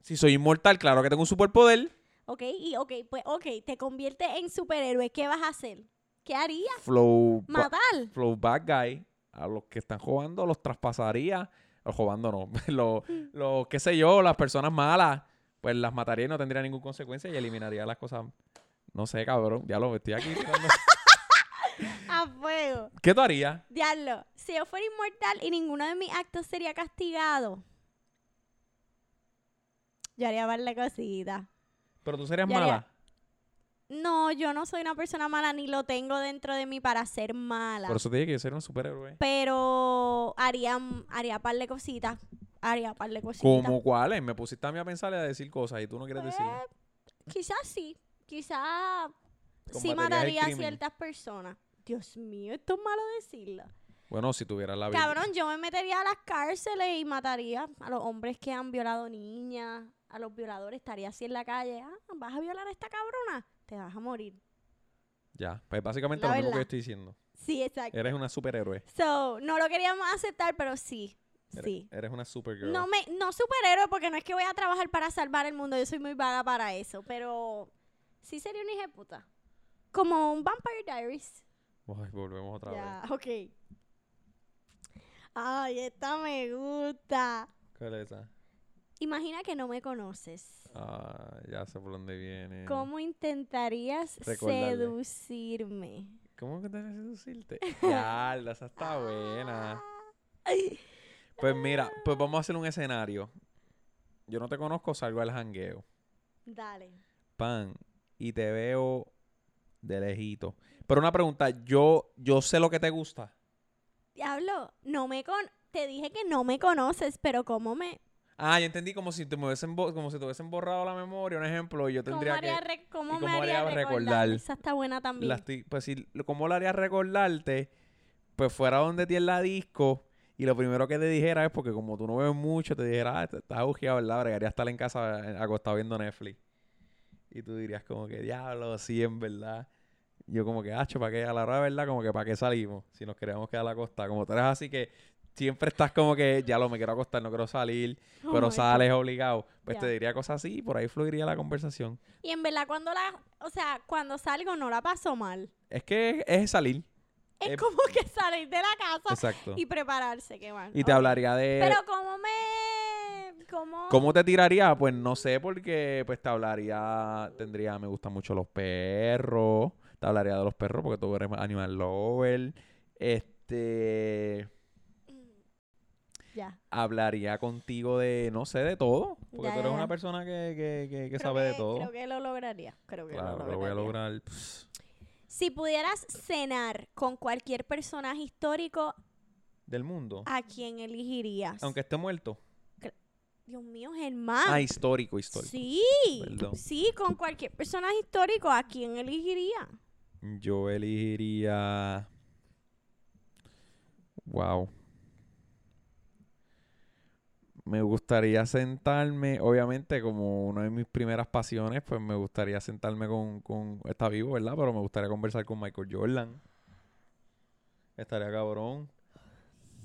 Si soy inmortal, claro que tengo un superpoder. Ok, y ok, pues ok, te convierte en superhéroe. ¿Qué vas a hacer? ¿Qué harías? Flow, Matar. flow bad guy. A los que están jugando los traspasaría. O robando no, *laughs* lo, lo, qué sé yo, las personas malas, pues las mataría y no tendría ninguna consecuencia y eliminaría las cosas, no sé, cabrón, ya lo estoy aquí. *laughs* *laughs* A fuego. ¿Qué tú harías? Diablo, si yo fuera inmortal y ninguno de mis actos sería castigado, yo haría darle cositas. Pero tú serías Yo haría- mala. No, yo no soy una persona mala ni lo tengo dentro de mí para ser mala. Por eso te dije que yo sería un superhéroe. Pero haría, haría par de cositas. Haría par de cositas. ¿Cómo cuáles? Me pusiste a mí a pensar y a decir cosas y tú no quieres decir. Eh, quizás sí. Quizás sí mataría a ciertas personas. Dios mío, esto es malo decirlo. Bueno, si tuvieras la vida. Cabrón, yo me metería a las cárceles y mataría a los hombres que han violado niñas, a los violadores. Estaría así en la calle. Ah, ¿vas a violar a esta cabrona? Te vas a morir. Ya, pues básicamente La lo mismo que yo estoy diciendo. Sí, exacto. Eres una superhéroe. So, no lo queríamos aceptar, pero sí. Eres, Sí. eres una supergirl. No me, no superhéroe, porque no es que voy a trabajar para salvar el mundo. Yo soy muy vaga para eso. Pero sí sería una hija puta. Como un Vampire Diaries. Ay, volvemos otra Ya, vez. ok. Ay, esta me gusta. ¿Cuál es esa? Imagina que no me conoces. Ah, ya sé por dónde viene. ¿Cómo intentarías Recordarle. seducirme? ¿Cómo a seducirte? ya, esa está buena. Pues mira, pues vamos a hacer un escenario. Yo no te conozco, salgo al jangueo. Dale. Pan. Y te veo de lejito. Pero una pregunta, yo, yo sé lo que te gusta. Diablo, no me con... Te dije que no me conoces, pero ¿cómo me... Ah, yo entendí como si te me hubiesen como si te hubiesen borrado la memoria, un ejemplo, y yo ¿Cómo, tendría haría que cómo me cómo haría haría recordar? recordar. Esa está buena también. la estoy- pues si cómo lo haría recordarte, pues fuera donde tiene la disco y lo primero que te dijera es porque como tú no ves mucho, te dijera, ah, estás agujeado, ¿verdad? Bregaría estar en casa eh, acostado viendo Netflix. Y tú dirías como que, diablo, sí, en verdad. Yo como que, hacho, ¿para qué? A la hora de verdad, como que, ¿para qué salimos? Si nos queríamos quedar a la costa. Como tú eres así que siempre estás como que, ya lo me quiero acostar, no quiero salir, *laughs* Oh pero sales obligado. Pues te diría cosas así y por ahí fluiría la conversación. Y en verdad, cuando la... O sea, cuando salgo no la paso mal. Es que es salir. Es Eh, como que salir de la casa Exacto. y prepararse, qué mal. Y te hablaría de... Pero ¿cómo me... ¿Cómo... ¿Cómo te tiraría? Pues no sé, porque pues te hablaría, tendría, me gustan mucho los perros, te hablaría de los perros porque tú eres animal lover, este, Ya. hablaría contigo de, no sé, de todo, porque Ya, tú eres ya, una persona que, que, que, sabe de todo. Creo que lo lograría. Creo que claro, lo lo voy a lograría. lograr. Si pudieras cenar con cualquier personaje histórico, del mundo, ¿a quién elegirías? aunque esté muerto. Dios mío, Germán. Ah, histórico, histórico. Sí, Perdón. sí, con cualquier personaje histórico, ¿a quién elegiría? Yo elegiría. Wow. Me gustaría sentarme, obviamente, como una de mis primeras pasiones, pues me gustaría sentarme con, con. Está vivo, ¿verdad? Pero me gustaría conversar con Michael Jordan. Estaría cabrón.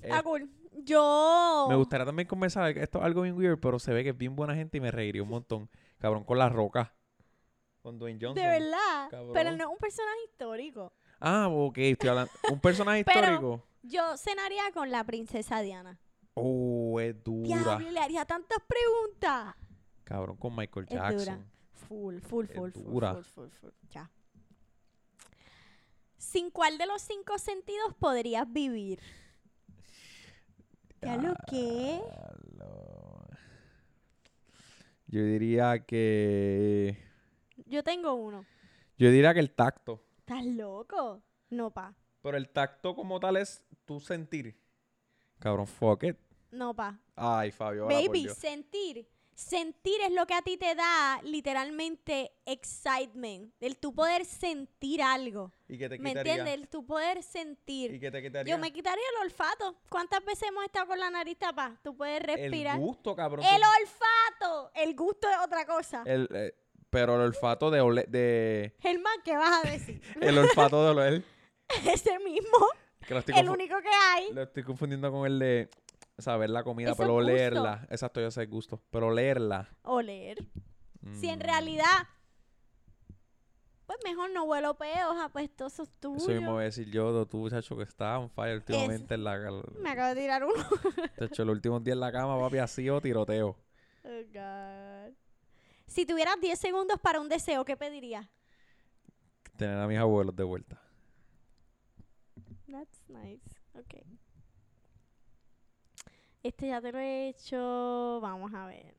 Eh, Ah, cool. Yo. me gustaría también conversar, esto es algo bien weird, pero se ve que es bien buena gente y me reiría un montón. Cabrón, con la roca. Con Dwayne Johnson. De verdad. cabrón. Pero no es un personaje histórico. Ah, ok, estoy hablando. Un personaje *laughs* Pero- histórico. Yo cenaría con la princesa Diana. Oh, es dura. Diablo, le haría tantas preguntas. Cabrón, con Michael Es Jackson. dura. Full, full, Es full, full, dura. full, full, full. Ya. ¿Sin cuál de los cinco sentidos podrías vivir? ¿Ya lo que? Yo diría que. Yo tengo uno. Yo diría que el tacto. ¿Estás loco? No, pa. Pero el tacto como tal es tu sentir. Cabrón, fuck it. No, pa. Ay, Fabio. ahora por Baby, Dios. sentir. Sentir es lo que a ti te da literalmente excitement. El tu poder sentir algo. ¿Y que te ¿Me quitaría? entiendes? El tu poder ¿Y sentir. que te quitaría? Yo me quitaría el olfato. ¿Cuántas veces hemos estado con la nariz tapada? Tú puedes respirar. El gusto, cabrón. El olfato. El gusto es otra cosa. el, eh, pero el olfato de, ole- de Germán, ¿qué vas a decir? *laughs* el olfato de oler. *laughs* Ese mismo. Que lo estoy, El único que hay. lo estoy confundiendo con el de saber la comida, Eso pero olerla. Exacto, yo sé el gusto. Pero olerla. Oler. Si en mm, realidad Pues mejor no huelo peos apestosos tuyos. Eso mismo voy a decir yo, tú, muchacho, que estás on fire últimamente en la... Me acabo de tirar uno. *laughs* Chacho, los últimos días en la cama, papi, ha sido tiroteo. Oh, God. Si tuvieras 10 segundos para un deseo, ¿qué pedirías? Tener a mis abuelos de vuelta. That's nice. Ok. Este ya te lo he hecho. Vamos a ver.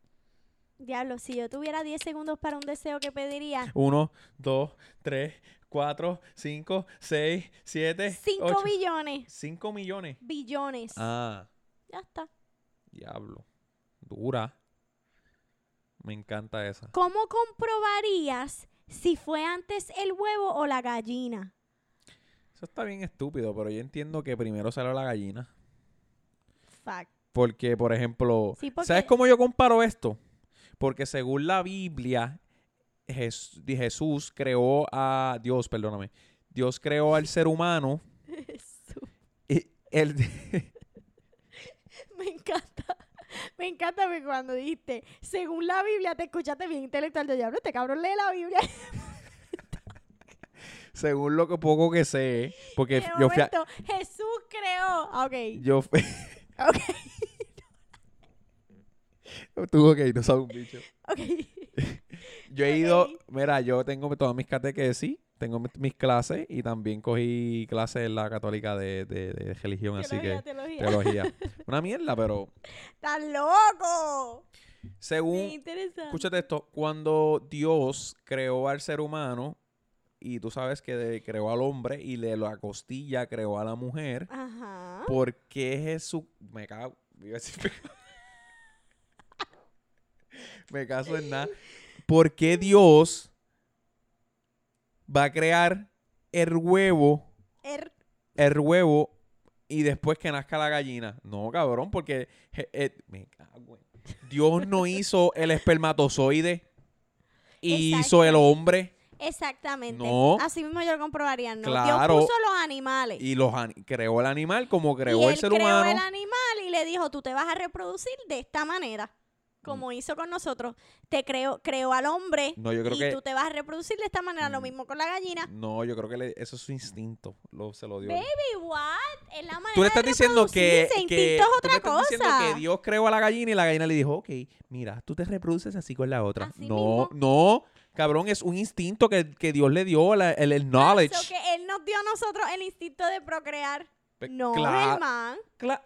Diablo, si yo tuviera 10 segundos para un deseo, ¿qué pediría? Uno, dos, tres, cuatro, cinco, seis, siete, 5 ocho. billones. Cinco millones. Billones. Ah, Ya está. diablo. Dura. Me encanta esa. ¿Cómo comprobarías si fue antes el huevo o la gallina? Eso está bien estúpido, pero yo entiendo que primero salió la gallina. Fact. Porque, por ejemplo, Sí, porque- ¿sabes cómo yo comparo esto? Porque según la Biblia, Jes- Jesús creó a Dios, perdóname. Dios creó al ser humano. Y él, *laughs* Me encanta. Me encanta cuando dijiste, según la Biblia, te escuchaste bien intelectual. Yo diablo, este cabrón lee la Biblia. Según lo que poco que sé, porque yo fui a- Jesús creó. Ah, Ok. yo fui- *laughs* Ok. *laughs* tú ok, no sabes un bicho. *laughs* Ok. Yo he ido, mira, yo tengo todas mis catequesis, tengo mis, mis clases y también cogí clases en la católica de, de- de religión, así que teología. teología. Una mierda, pero ¡Estás loco! según. Escúchate esto, cuando Dios creó al ser humano y tú sabes que de- creó al hombre y de la costilla creó a la mujer, Ajá. ¿por qué Jesús me cago, *laughs* me caso en nada? ¿Por qué Dios va a crear el huevo, Er- el huevo y después que nazca la gallina? No, cabrón, porque je- eh, me cago en- Dios no hizo el espermatozoide. Y hizo el hombre Exactamente. No. Así mismo yo lo comprobaría. No. Claro. Dios puso los animales. y los ani- creó el animal como creó y el él ser creó humano. el animal y le dijo, tú te vas a reproducir de esta manera. Como Mm. hizo con nosotros. Te creó, creó al hombre No, yo creo y que tú te vas a reproducir de esta manera. Lo Mm. mismo con la gallina. no, yo creo que le- eso es su instinto, lo, se lo dio. Baby, what? Es la manera Tú le estás de diciendo que, que instinto es tú otra estás diciendo cosa. que Dios creó a la gallina y la gallina le dijo, ok, mira, tú te reproduces así con la otra. Así no, mismo. no, cabrón, es un instinto que, que Dios le dio, la- el, el knowledge. que él nos dio a nosotros el instinto de procrear. Pe- No, Germán.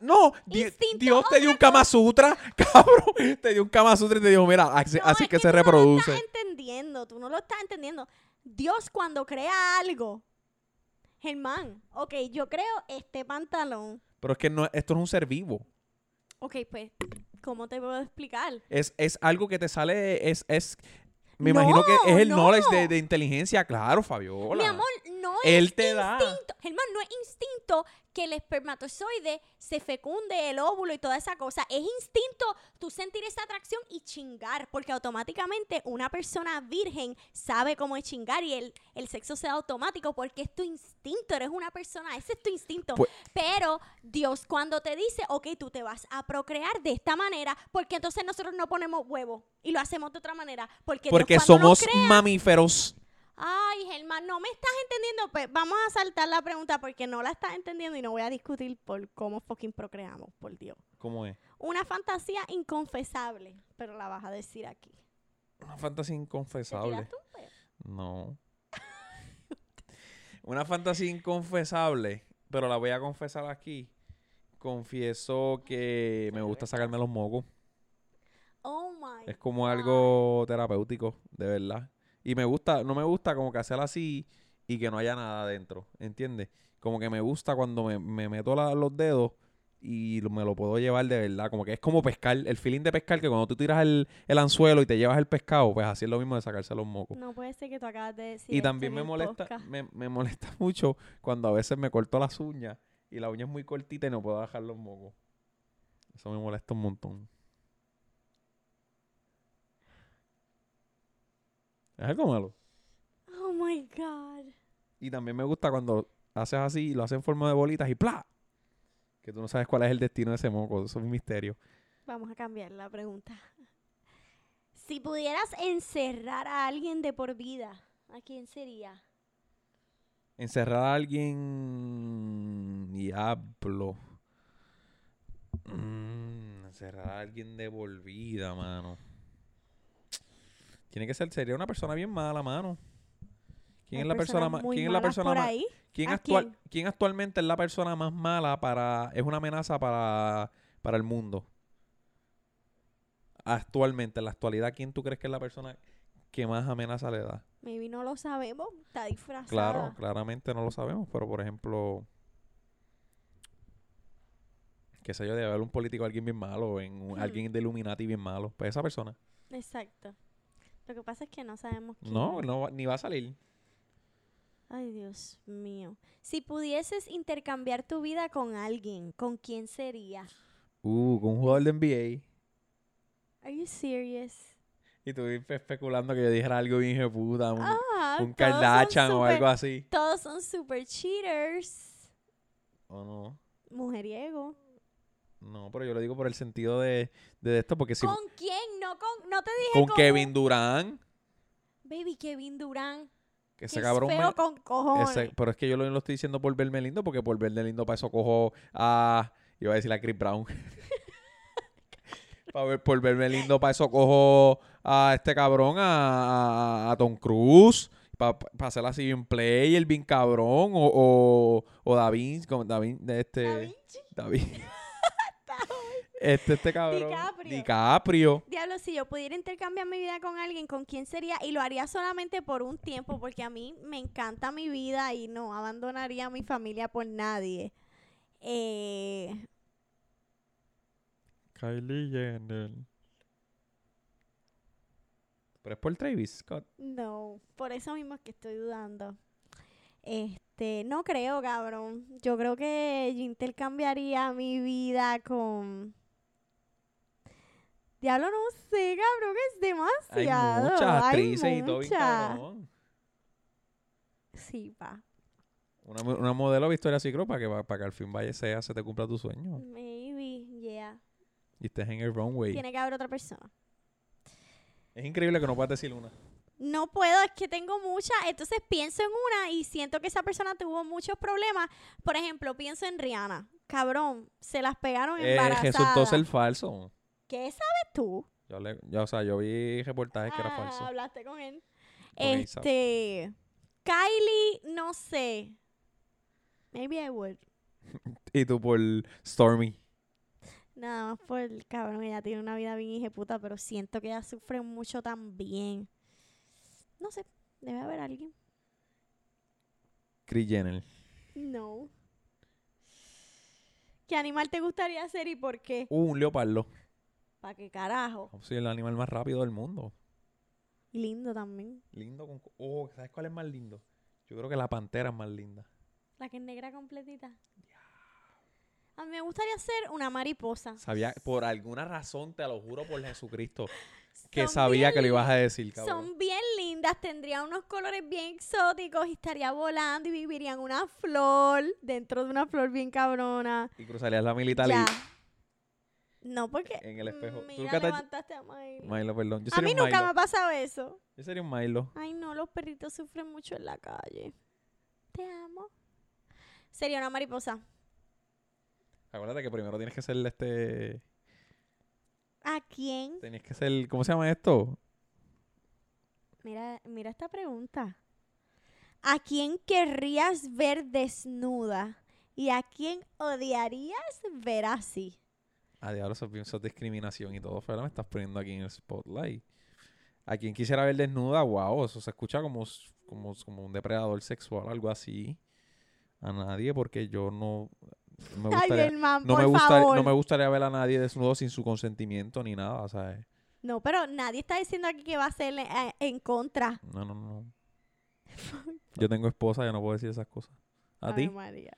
no, Di- Instinto Dios te dio un Kama Sutra, *laughs* cabrón, te dio un Kama Sutra y te dijo, mira, así, No, así es que, que se tú No lo reproduce. estás entendiendo, tú no lo estás entendiendo. Dios cuando crea algo, Germán, ok, yo creo este pantalón. Pero es que no, esto es un ser vivo. Ok, pues, ¿cómo te puedo explicar? Es, es algo que te sale, es, es, me imagino que es el No, knowledge de, inteligencia, claro, Fabiola. Mi amor, no Él es te da. Germán, no es instinto que el espermatozoide se fecunde el óvulo y toda esa cosa. Es instinto tú sentir esa atracción y chingar, porque automáticamente una persona virgen sabe cómo es chingar y el, el sexo sea automático porque es tu instinto, eres una persona, ese es tu instinto. Pues- Pero Dios cuando te dice, ok, tú te vas a procrear de esta manera, porque entonces nosotros no ponemos huevo y lo hacemos de otra manera, porque, Dios Porque nos somos crea- mamíferos. Ay, Germán, no me estás entendiendo. Pues vamos a saltar la pregunta porque no la estás entendiendo y no voy a discutir por cómo fucking procreamos, por Dios. ¿Cómo es? Una fantasía inconfesable, pero la vas a decir aquí. Una fantasía ¿Te inconfesable. No. Una fantasía inconfesable, pero la voy a confesar aquí. Confieso que me gusta sacarme los mocos. Oh my. Es como God. algo terapéutico, de verdad. Y me gusta, no me gusta como que hacer así y que no haya nada adentro, ¿entiendes? Como que me gusta cuando me, me meto la- los dedos y me lo puedo llevar de verdad. Como que es como pescar, el feeling de pescar, que cuando tú tiras el, el anzuelo y te llevas el pescado, pues así es lo mismo de sacarse los mocos. No puede ser que tú acabas de decir. y también me molesta, me, me molesta *laughs* mucho cuando a veces me corto las uñas y la uña es muy cortita y no puedo bajar los mocos. Eso me molesta un montón. Es algo malo. Oh my God. Y también me gusta cuando haces así y lo haces en forma de bolitas y ¡plá! Que tú no sabes cuál es el destino de ese moco. Eso es un misterio. Vamos a cambiar la pregunta. Si pudieras encerrar a alguien de por vida, ¿A quién sería? Encerrar a alguien. Diablo. Mm, encerrar a alguien de por vida, mano. Tiene que ser, sería una persona bien mala, mano. ¿Quién Hay es la persona más? ¿Quién es la persona más? ¿Quién, ¿A actual, quién? quién actualmente es la persona más mala para. es una amenaza para, para el mundo? Actualmente, en la actualidad, ¿quién tú crees que es la persona que más amenaza le da? Maybe no lo sabemos. Está disfrazada. Claro, claramente no lo sabemos, pero por ejemplo, qué sé yo, debe haber un político, alguien bien malo, en un- Ujú. alguien de Illuminati bien malo. Pues esa persona. Exacto. Lo que pasa es que no sabemos quién. No, no ni va a salir. Ay, Dios mío. Si pudieses intercambiar tu vida con alguien, ¿con quién sería? Uh, con un jugador de NBA. Are you serious? Y tú espe- especulando que yo dijera algo bien de puta, un, Ah, un Kardashian o algo así. Todos son super cheaters. ¿O no? Mujeriego. No, pero yo lo digo por el sentido de, de esto, porque si ¿Con quién? No, con, no te dije con con Kevin Durant, Baby, Kevin Durán. que ese es cabrón me- con cojones. ese- pero es que yo lo, lo estoy diciendo por verme lindo, porque por verme lindo para eso cojo a, iba a decir a Chris Brown. *laughs* Pa' ver- por verme lindo para eso cojo a este cabrón, a, a- a Tom Cruise, para hacer así bien play, el bien cabrón, o, o, o David, de este, Da Vinci. David, *laughs* este, este cabrón, DiCaprio. DiCaprio. Diablo, si yo pudiera intercambiar mi vida con alguien, ¿con quién sería? Y lo haría solamente por un tiempo, porque a mí me encanta mi vida y no abandonaría a mi familia por nadie. Eh, Kylie Jenner. Pero es por Travis Scott. no, por eso mismo es que estoy dudando. Este, no creo, cabrón. Yo creo que yo intercambiaría mi vida con... Diablo, no sé, cabrón, es Hay demasiado. muchas Hay actrices y todo bien muchas. cabrón. Sí, pa. Una, una modelo Victoria Secret para que, para que al fin vaya sea, se te cumpla tu sueño. Maybe, yeah. Y estés en el runway. Tiene que haber otra persona. Es increíble que no puedas decir una. No puedo, es que tengo muchas. Entonces pienso en una y siento que esa persona tuvo muchos problemas. Por ejemplo, pienso en Rihanna. Cabrón, se las pegaron Eh, embarazadas. resultó ser falso. ¿Qué sabes tú? Yo, le, yo, o sea, yo vi reportajes que era Ah, falso. Hablaste con él. Con. Este. Kylie, no sé. Maybe I would. *laughs* Y tú por Stormy. Nada más por el cabrón, ella tiene una vida bien hijeputa, pero siento que ella sufre mucho también. No sé, debe haber alguien. Kris Jenner. No. ¿Qué animal te gustaría ser y por qué? Uh, un leopardo. ¿Para qué carajo? Soy el animal más rápido del mundo. Y lindo también. Lindo con... co- Oh, ¿sabes cuál es más lindo? Yo creo que la pantera es más linda. La que es negra completita. A mí me gustaría ser una mariposa. Sabía, por alguna razón, te lo juro por Jesucristo, *laughs* que Son sabía que lo ibas a decir, cabrón. Son bien lindas, tendría unos colores bien exóticos y estaría volando y viviría en una flor, dentro de una flor bien cabrona. Y cruzarías la militar Ya. No, porque. en el espejo. ¿Tú Mira, nunca te levantaste a Milo. Milo, perdón. Yo A sería mí un nunca me ha pasado eso. Yo sería un Milo. Ay, no, los perritos sufren mucho en la calle. Te amo. Sería una mariposa. Acuérdate que primero tienes que ser este... ¿A quién? Tenías que ser... ¿Cómo se llama esto? Mira, mira esta pregunta. ¿A quién querrías ver desnuda? ¿Y a quién odiarías ver así? Ah, diablo, eso, es discriminación y todo. Pero me estás poniendo aquí en el spotlight. A quien quisiera ver desnuda, wow, eso se escucha como, como, como un depredador sexual, algo así. A nadie, porque yo no me *laughs* Ay, gustaría, no me gusta- favor. no me gustaría ver a nadie desnudo sin su consentimiento ni nada, ¿sabes? No, pero nadie está diciendo aquí que va a ser eh, en contra. No, no, no. *laughs* Yo tengo esposa, yo no puedo decir esas cosas. A ti. María.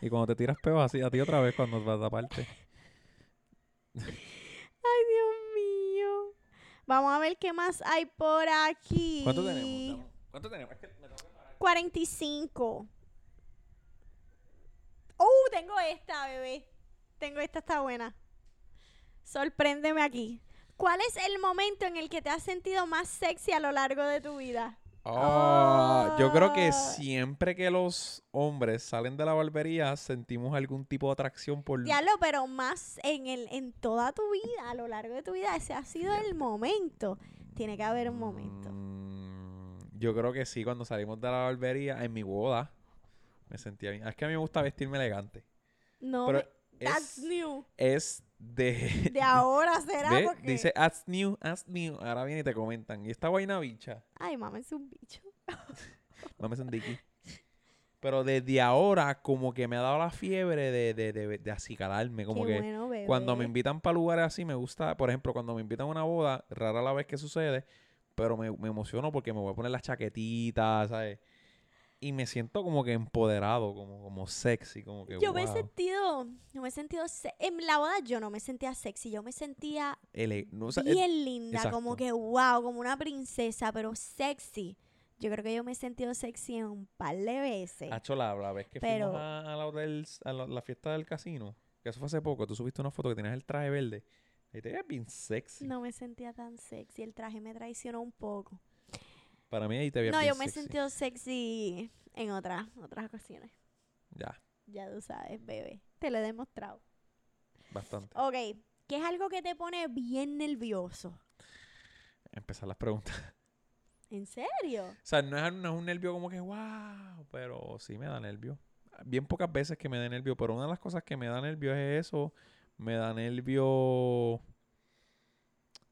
Y cuando te tiras peos así, a ti otra vez cuando vas a taparte. Ay, Dios mío. Vamos a ver qué más hay por aquí. ¿Cuánto tenemos? ¿Cuánto tenemos? Es que me tengo que parar. 45. ¡Uh! Tengo esta, bebé. Tengo esta, está buena. Sorpréndeme aquí. ¿Cuál es el momento en el que te has sentido más sexy a lo largo de tu vida? Ah, yo creo que Ah. siempre que los hombres salen de la barbería sentimos algún tipo de atracción por... Diablo, pero más en el en toda tu vida, a lo largo de tu vida, ese ha sido el momento. Tiene que haber un momento. Mm, yo creo que sí, cuando salimos de la barbería, en mi boda, me sentía bien. Es que a mí me gusta vestirme elegante. No, Pero me- that's new. es de... *laughs* De ahora será porque... Dice, as new, as new. Ahora viene y te comentan. Y esta vaina bicha, Ay, mamá, es un bicho. no me sentí aquí. Pero desde ahora, como que me ha dado la fiebre de, de, de, de acicalarme. Como Qué que bueno, bebé. cuando me invitan para lugares así, me gusta, por ejemplo, cuando me invitan a una boda, rara la vez que sucede, pero me, me emociono porque me voy a poner las chaquetitas, ¿sabes? Y me siento como que empoderado, como, como sexy, como que Yo me he wow, sentido, yo me he sentido, se- en la boda yo no me sentía sexy, yo me sentía ele- no, o sea, bien linda, como exacto. que wow, como una princesa, pero sexy. Yo creo que yo me he sentido sexy en un par de veces. Hacho, la, la vez que Pero- fuimos a, a la, del- a la, la fiesta del casino, que eso fue hace poco, tú subiste una foto que tenías el traje verde. Y te veías bien sexy. No me sentía tan sexy, el traje me traicionó un poco. Para mí ahí te veías No, yo me he sexy. sentido sexy en otras, otras ocasiones. Ya, Ya tú sabes, bebé. Te lo he demostrado. bastante. Ok, ¿qué es algo que te pone bien nervioso? Empezar las preguntas. *laughs* ¿En serio? O sea, no es, no es un nervio como que wow, pero sí me da nervio. Bien pocas veces que me da nervio, pero una de las cosas que me da nervio es eso. Me da nervio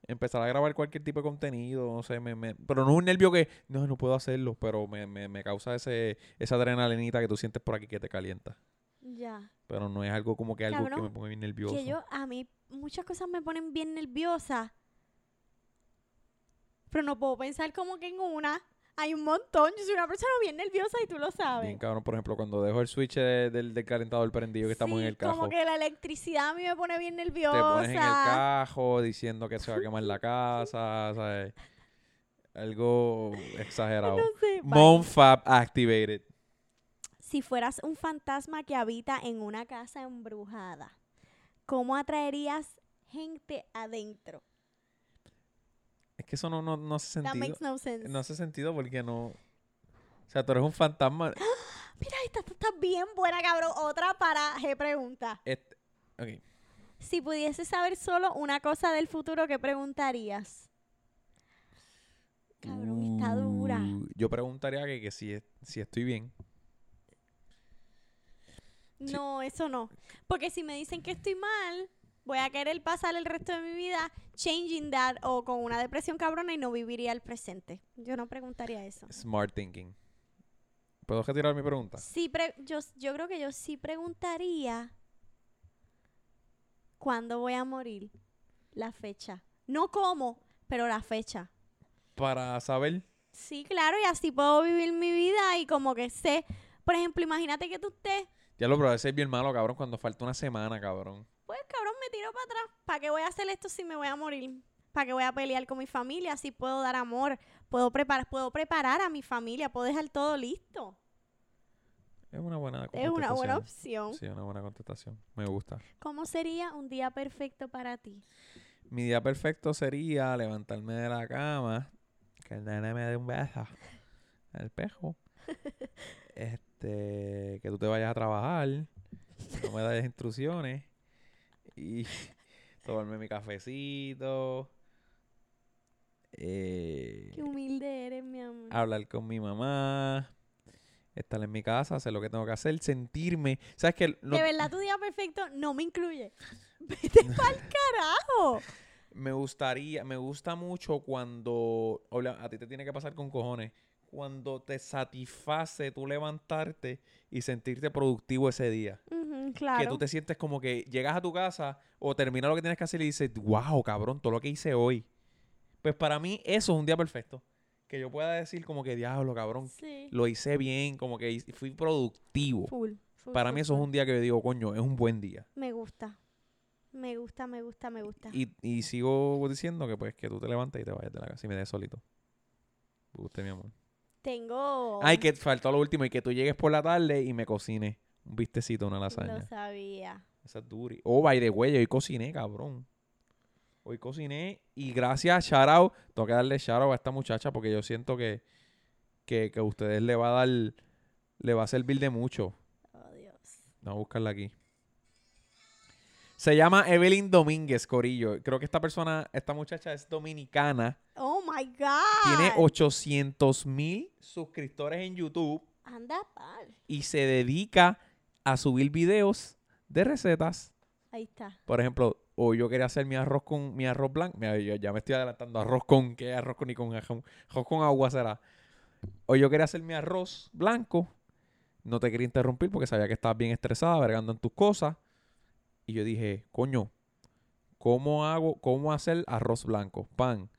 empezar a grabar cualquier tipo de contenido, no sé, me, me- pero no es un nervio que no, no puedo hacerlo, pero me, me, me causa ese, esa adrenalinita que tú sientes por aquí que te calienta. Ya. Pero no es algo como que algo que me pone bien nervioso. Que yo, a mí, muchas cosas me ponen bien nerviosa. Pero no puedo pensar como que en una. Hay un montón. Yo soy una persona bien nerviosa y tú lo sabes. Bien cabrón, por ejemplo, cuando dejo el switch de- del, del calentador prendido que estamos en el cajo. Como que la electricidad a mí me pone bien nerviosa. te pones en el cajo diciendo que se va a quemar la casa, ¿sabes? Algo exagerado. *laughs* No sé. Monfab activated. Si fueras un fantasma que habita en una casa embrujada, ¿cómo atraerías gente adentro? Es que eso no, no, no hace That sentido. makes no sense. No hace sentido porque no. O sea, tú eres un fantasma. *gasps* Mira, esta esta está bien buena, cabrón. Otra para G pregunta. Este- ok. Si pudieses saber solo una cosa del futuro, ¿qué preguntarías? Cabrón, está dura. Uh, Yo preguntaría que, que si, si estoy bien. Sí. No, eso no. Porque si me dicen que estoy mal, voy a querer pasar el resto de mi vida changing that o con una depresión cabrona y no viviría el presente. Yo no preguntaría eso. Smart thinking. ¿Puedo retirar mi pregunta? Sí, pre- yo, yo creo que yo sí preguntaría cuándo voy a morir. La fecha. No cómo, pero la fecha. Para saber. Sí, claro, y así puedo vivir mi vida y como que sé. Por ejemplo, imagínate que tú estés, Ya lo probé, ese es bien malo, cabrón, cuando falta una semana, cabrón. Pues cabrón, me tiro para atrás. ¿Para qué voy a hacer esto si me voy a morir? ¿Para qué voy a pelear con mi familia? Así puedo dar amor, puedo preparar, puedo preparar a mi familia, puedo dejar todo listo. Es una buena Es una buena opción. Sí, una buena contestación. Me gusta. ¿Cómo sería un día perfecto para ti? Mi día perfecto sería levantarme de la cama, que el nene me dé un beso el pejo. *laughs* Este, que tú te vayas a trabajar, no me des instrucciones y *laughs* tomarme mi cafecito, eh, Qué humilde eres, mi amor. hablar con mi mamá, estar en mi casa, hacer lo que tengo que hacer, sentirme, ¿sabes? No- De verdad, tu día perfecto no me incluye. *laughs* Vete *laughs* pa'l carajo. Me gustaría, me gusta mucho cuando, a ti te tiene que pasar con cojones, cuando te satisface tú levantarte y sentirte productivo ese día. Ujú, Que claro. tú te sientes como que llegas a tu casa o terminas lo que tienes que hacer y dices, wow, cabrón, todo lo que hice hoy. Pues para mí eso es un día perfecto. Que yo pueda decir como que, diablo, cabrón, Sí. lo hice bien, como que fui productivo. Full, full, Para full, mí eso es un día que yo digo, coño, es un buen día. Me gusta. Me gusta, me gusta, me gusta. Y, y sigo diciendo que pues que tú te levantes y te vayas de la casa y me des solito. Me gusta, mi amor. Tengo. Ay, que faltó lo último y que tú llegues por la tarde y me cocines un vistecito, una Lo lasaña. sabía. Esa es duri. Oh, by the way, hoy cociné, cabrón. Hoy cociné y gracias, shout out. Tengo que darle out a esta muchacha porque yo siento que que, que a ustedes le va a dar, le va a servir de mucho. Oh, Dios. Vamos a buscarla aquí. Se llama Evelyn Domínguez, Corillo. Creo que esta persona, esta muchacha es dominicana. Oh my God. Tiene 800 mil suscriptores en YouTube Anda pal. y se dedica a subir videos de recetas. Ahí está. Por ejemplo, hoy yo quería hacer mi arroz con mi arroz blanco. Mira, yo ya me estoy adelantando. Arroz con, ¿qué arroz con ni con? Arroz con agua será. Hoy yo quería hacer mi arroz blanco. No te quería interrumpir porque sabía que estabas bien estresada, vergando en tus cosas. Y yo dije, coño, ¿cómo hago, cómo hacer arroz blanco? Pan.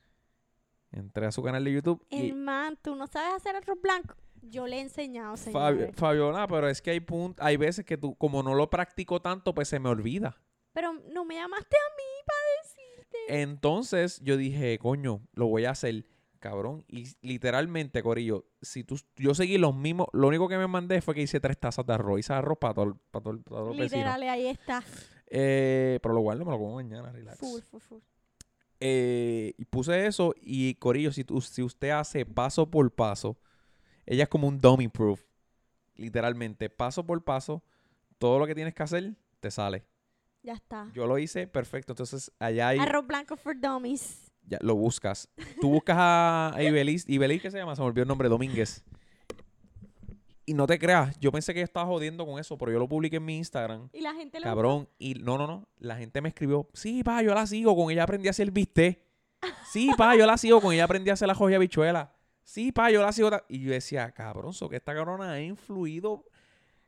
Entré a su canal de YouTube y Hermano, ¿tú no sabes hacer arroz blanco? Yo le he enseñado, Fabi- señores. Fabiola, pero es que hay punt- hay veces que tú, como no lo practico tanto, pues se me olvida. Pero no me llamaste a mí para decirte. Entonces yo dije, coño, lo voy a hacer, cabrón. Y literalmente, Corillo, si tú, yo seguí los mismos, lo único que me mandé fue que hice tres tazas de arroz. Hice arroz para todo, para todo, para los vecinos. Literal, ahí está. Eh, pero lo guardo, me lo como mañana, relax. Full, full, full. Eh, y puse eso y Corillo, si, tú- si usted hace paso por paso, ella es como un dummy proof. Literalmente, paso por paso, todo lo que tienes que hacer, te sale. Ya está. Yo lo hice perfecto. Entonces, allá hay... Arroz blanco for dummies. Ya, lo buscas. Tú buscas a a Ibeliz. ¿Ibeliz qué se llama? Se me olvidó el nombre. Domínguez. Y no te creas. Yo pensé que yo estaba jodiendo con eso, pero yo lo publiqué en mi Instagram. Y la gente lo Cabrón. Y no, no, no. La gente me escribió. Sí, pa, yo la sigo. Con ella aprendí a hacer bistec. Sí, pa, yo la sigo. Con ella aprendí a hacer la joya bichuela. Sí, pa, yo la sigo. ta-". Y yo decía, cabrón, so que esta cabrona ha influido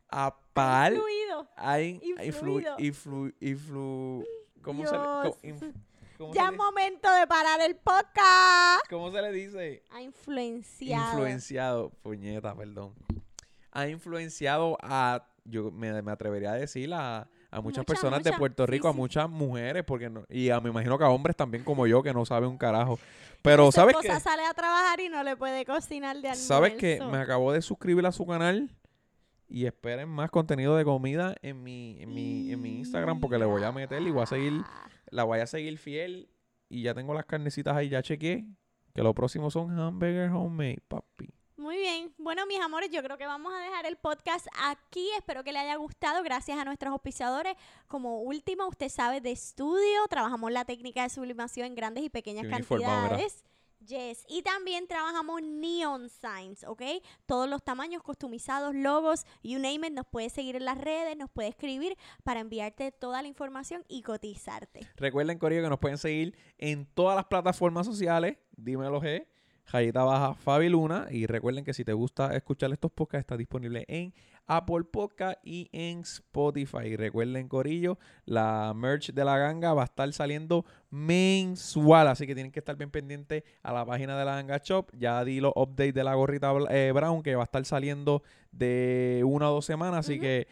a pal. Fluido. Ha in- ha influ- Influido. influ- influ- ¿Cómo se le, inf- cómo Ya es momento de parar el podcast. ¿Cómo se le dice? Ha influenciado. Influenciado, puñeta, perdón. Ha influenciado a, yo me, me atrevería a decir, a, a muchas personas de Puerto sí, Rico, a muchas mujeres, porque no, y a, me imagino que a hombres también como yo, que no saben un carajo. Pero, ¿sabes qué? sale a trabajar y no le puede cocinar de almuerzo. ¿Sabes qué? Me acabo de suscribir a su canal y esperen más contenido de comida en mi, en mi, en mi Instagram, porque le voy a meter y voy a seguir, la voy a seguir fiel y ya tengo las carnecitas ahí, ya chequeé, que lo próximo son hamburger homemade, papi. Muy bien. Bueno, mis amores, yo creo que vamos a dejar el podcast aquí. Espero que le haya gustado. Gracias a nuestros auspiciadores. Como último, usted sabe de estudio. Trabajamos la técnica de sublimación en grandes y pequeñas Qué cantidades. Yes. Y también trabajamos neon signs, ¿ok? Todos los tamaños customizados, logos, you name it. Nos puedes seguir en las redes, nos puedes escribir para enviarte toda la información y cotizarte. Recuerden, Corillo, que nos pueden seguir en todas las plataformas sociales. Dímelo G. Jayita Baja Fabi Luna. Y recuerden que si te gusta escuchar estos podcasts, está disponible en Apple Podcast y en Spotify. Y recuerden, Corillo, la merch de la ganga va a estar saliendo mensual. Así que tienen que estar bien pendientes a la página de la ganga shop. Ya di los updates de la gorrita eh, brown que va a estar saliendo de una o dos semanas. Así que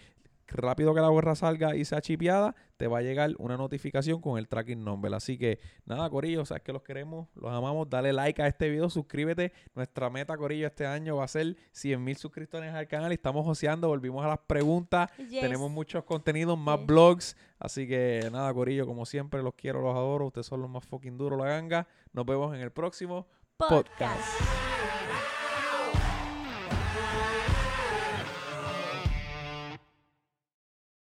rápido que la gorra salga y sea chipeada, te va a llegar una notificación con el tracking number. Así que nada, Corillo, sabes que los queremos, los amamos. Dale like a este video, suscríbete. Nuestra meta, Corillo, este año va a ser 100 mil suscriptores al canal. Y estamos joseando, volvimos a las preguntas. Yes. Tenemos muchos contenidos, más Yes. blogs. Así que nada, Corillo, como siempre, los quiero, los adoro. Ustedes son los más fucking duros, la ganga. Nos vemos en el próximo podcast. podcast.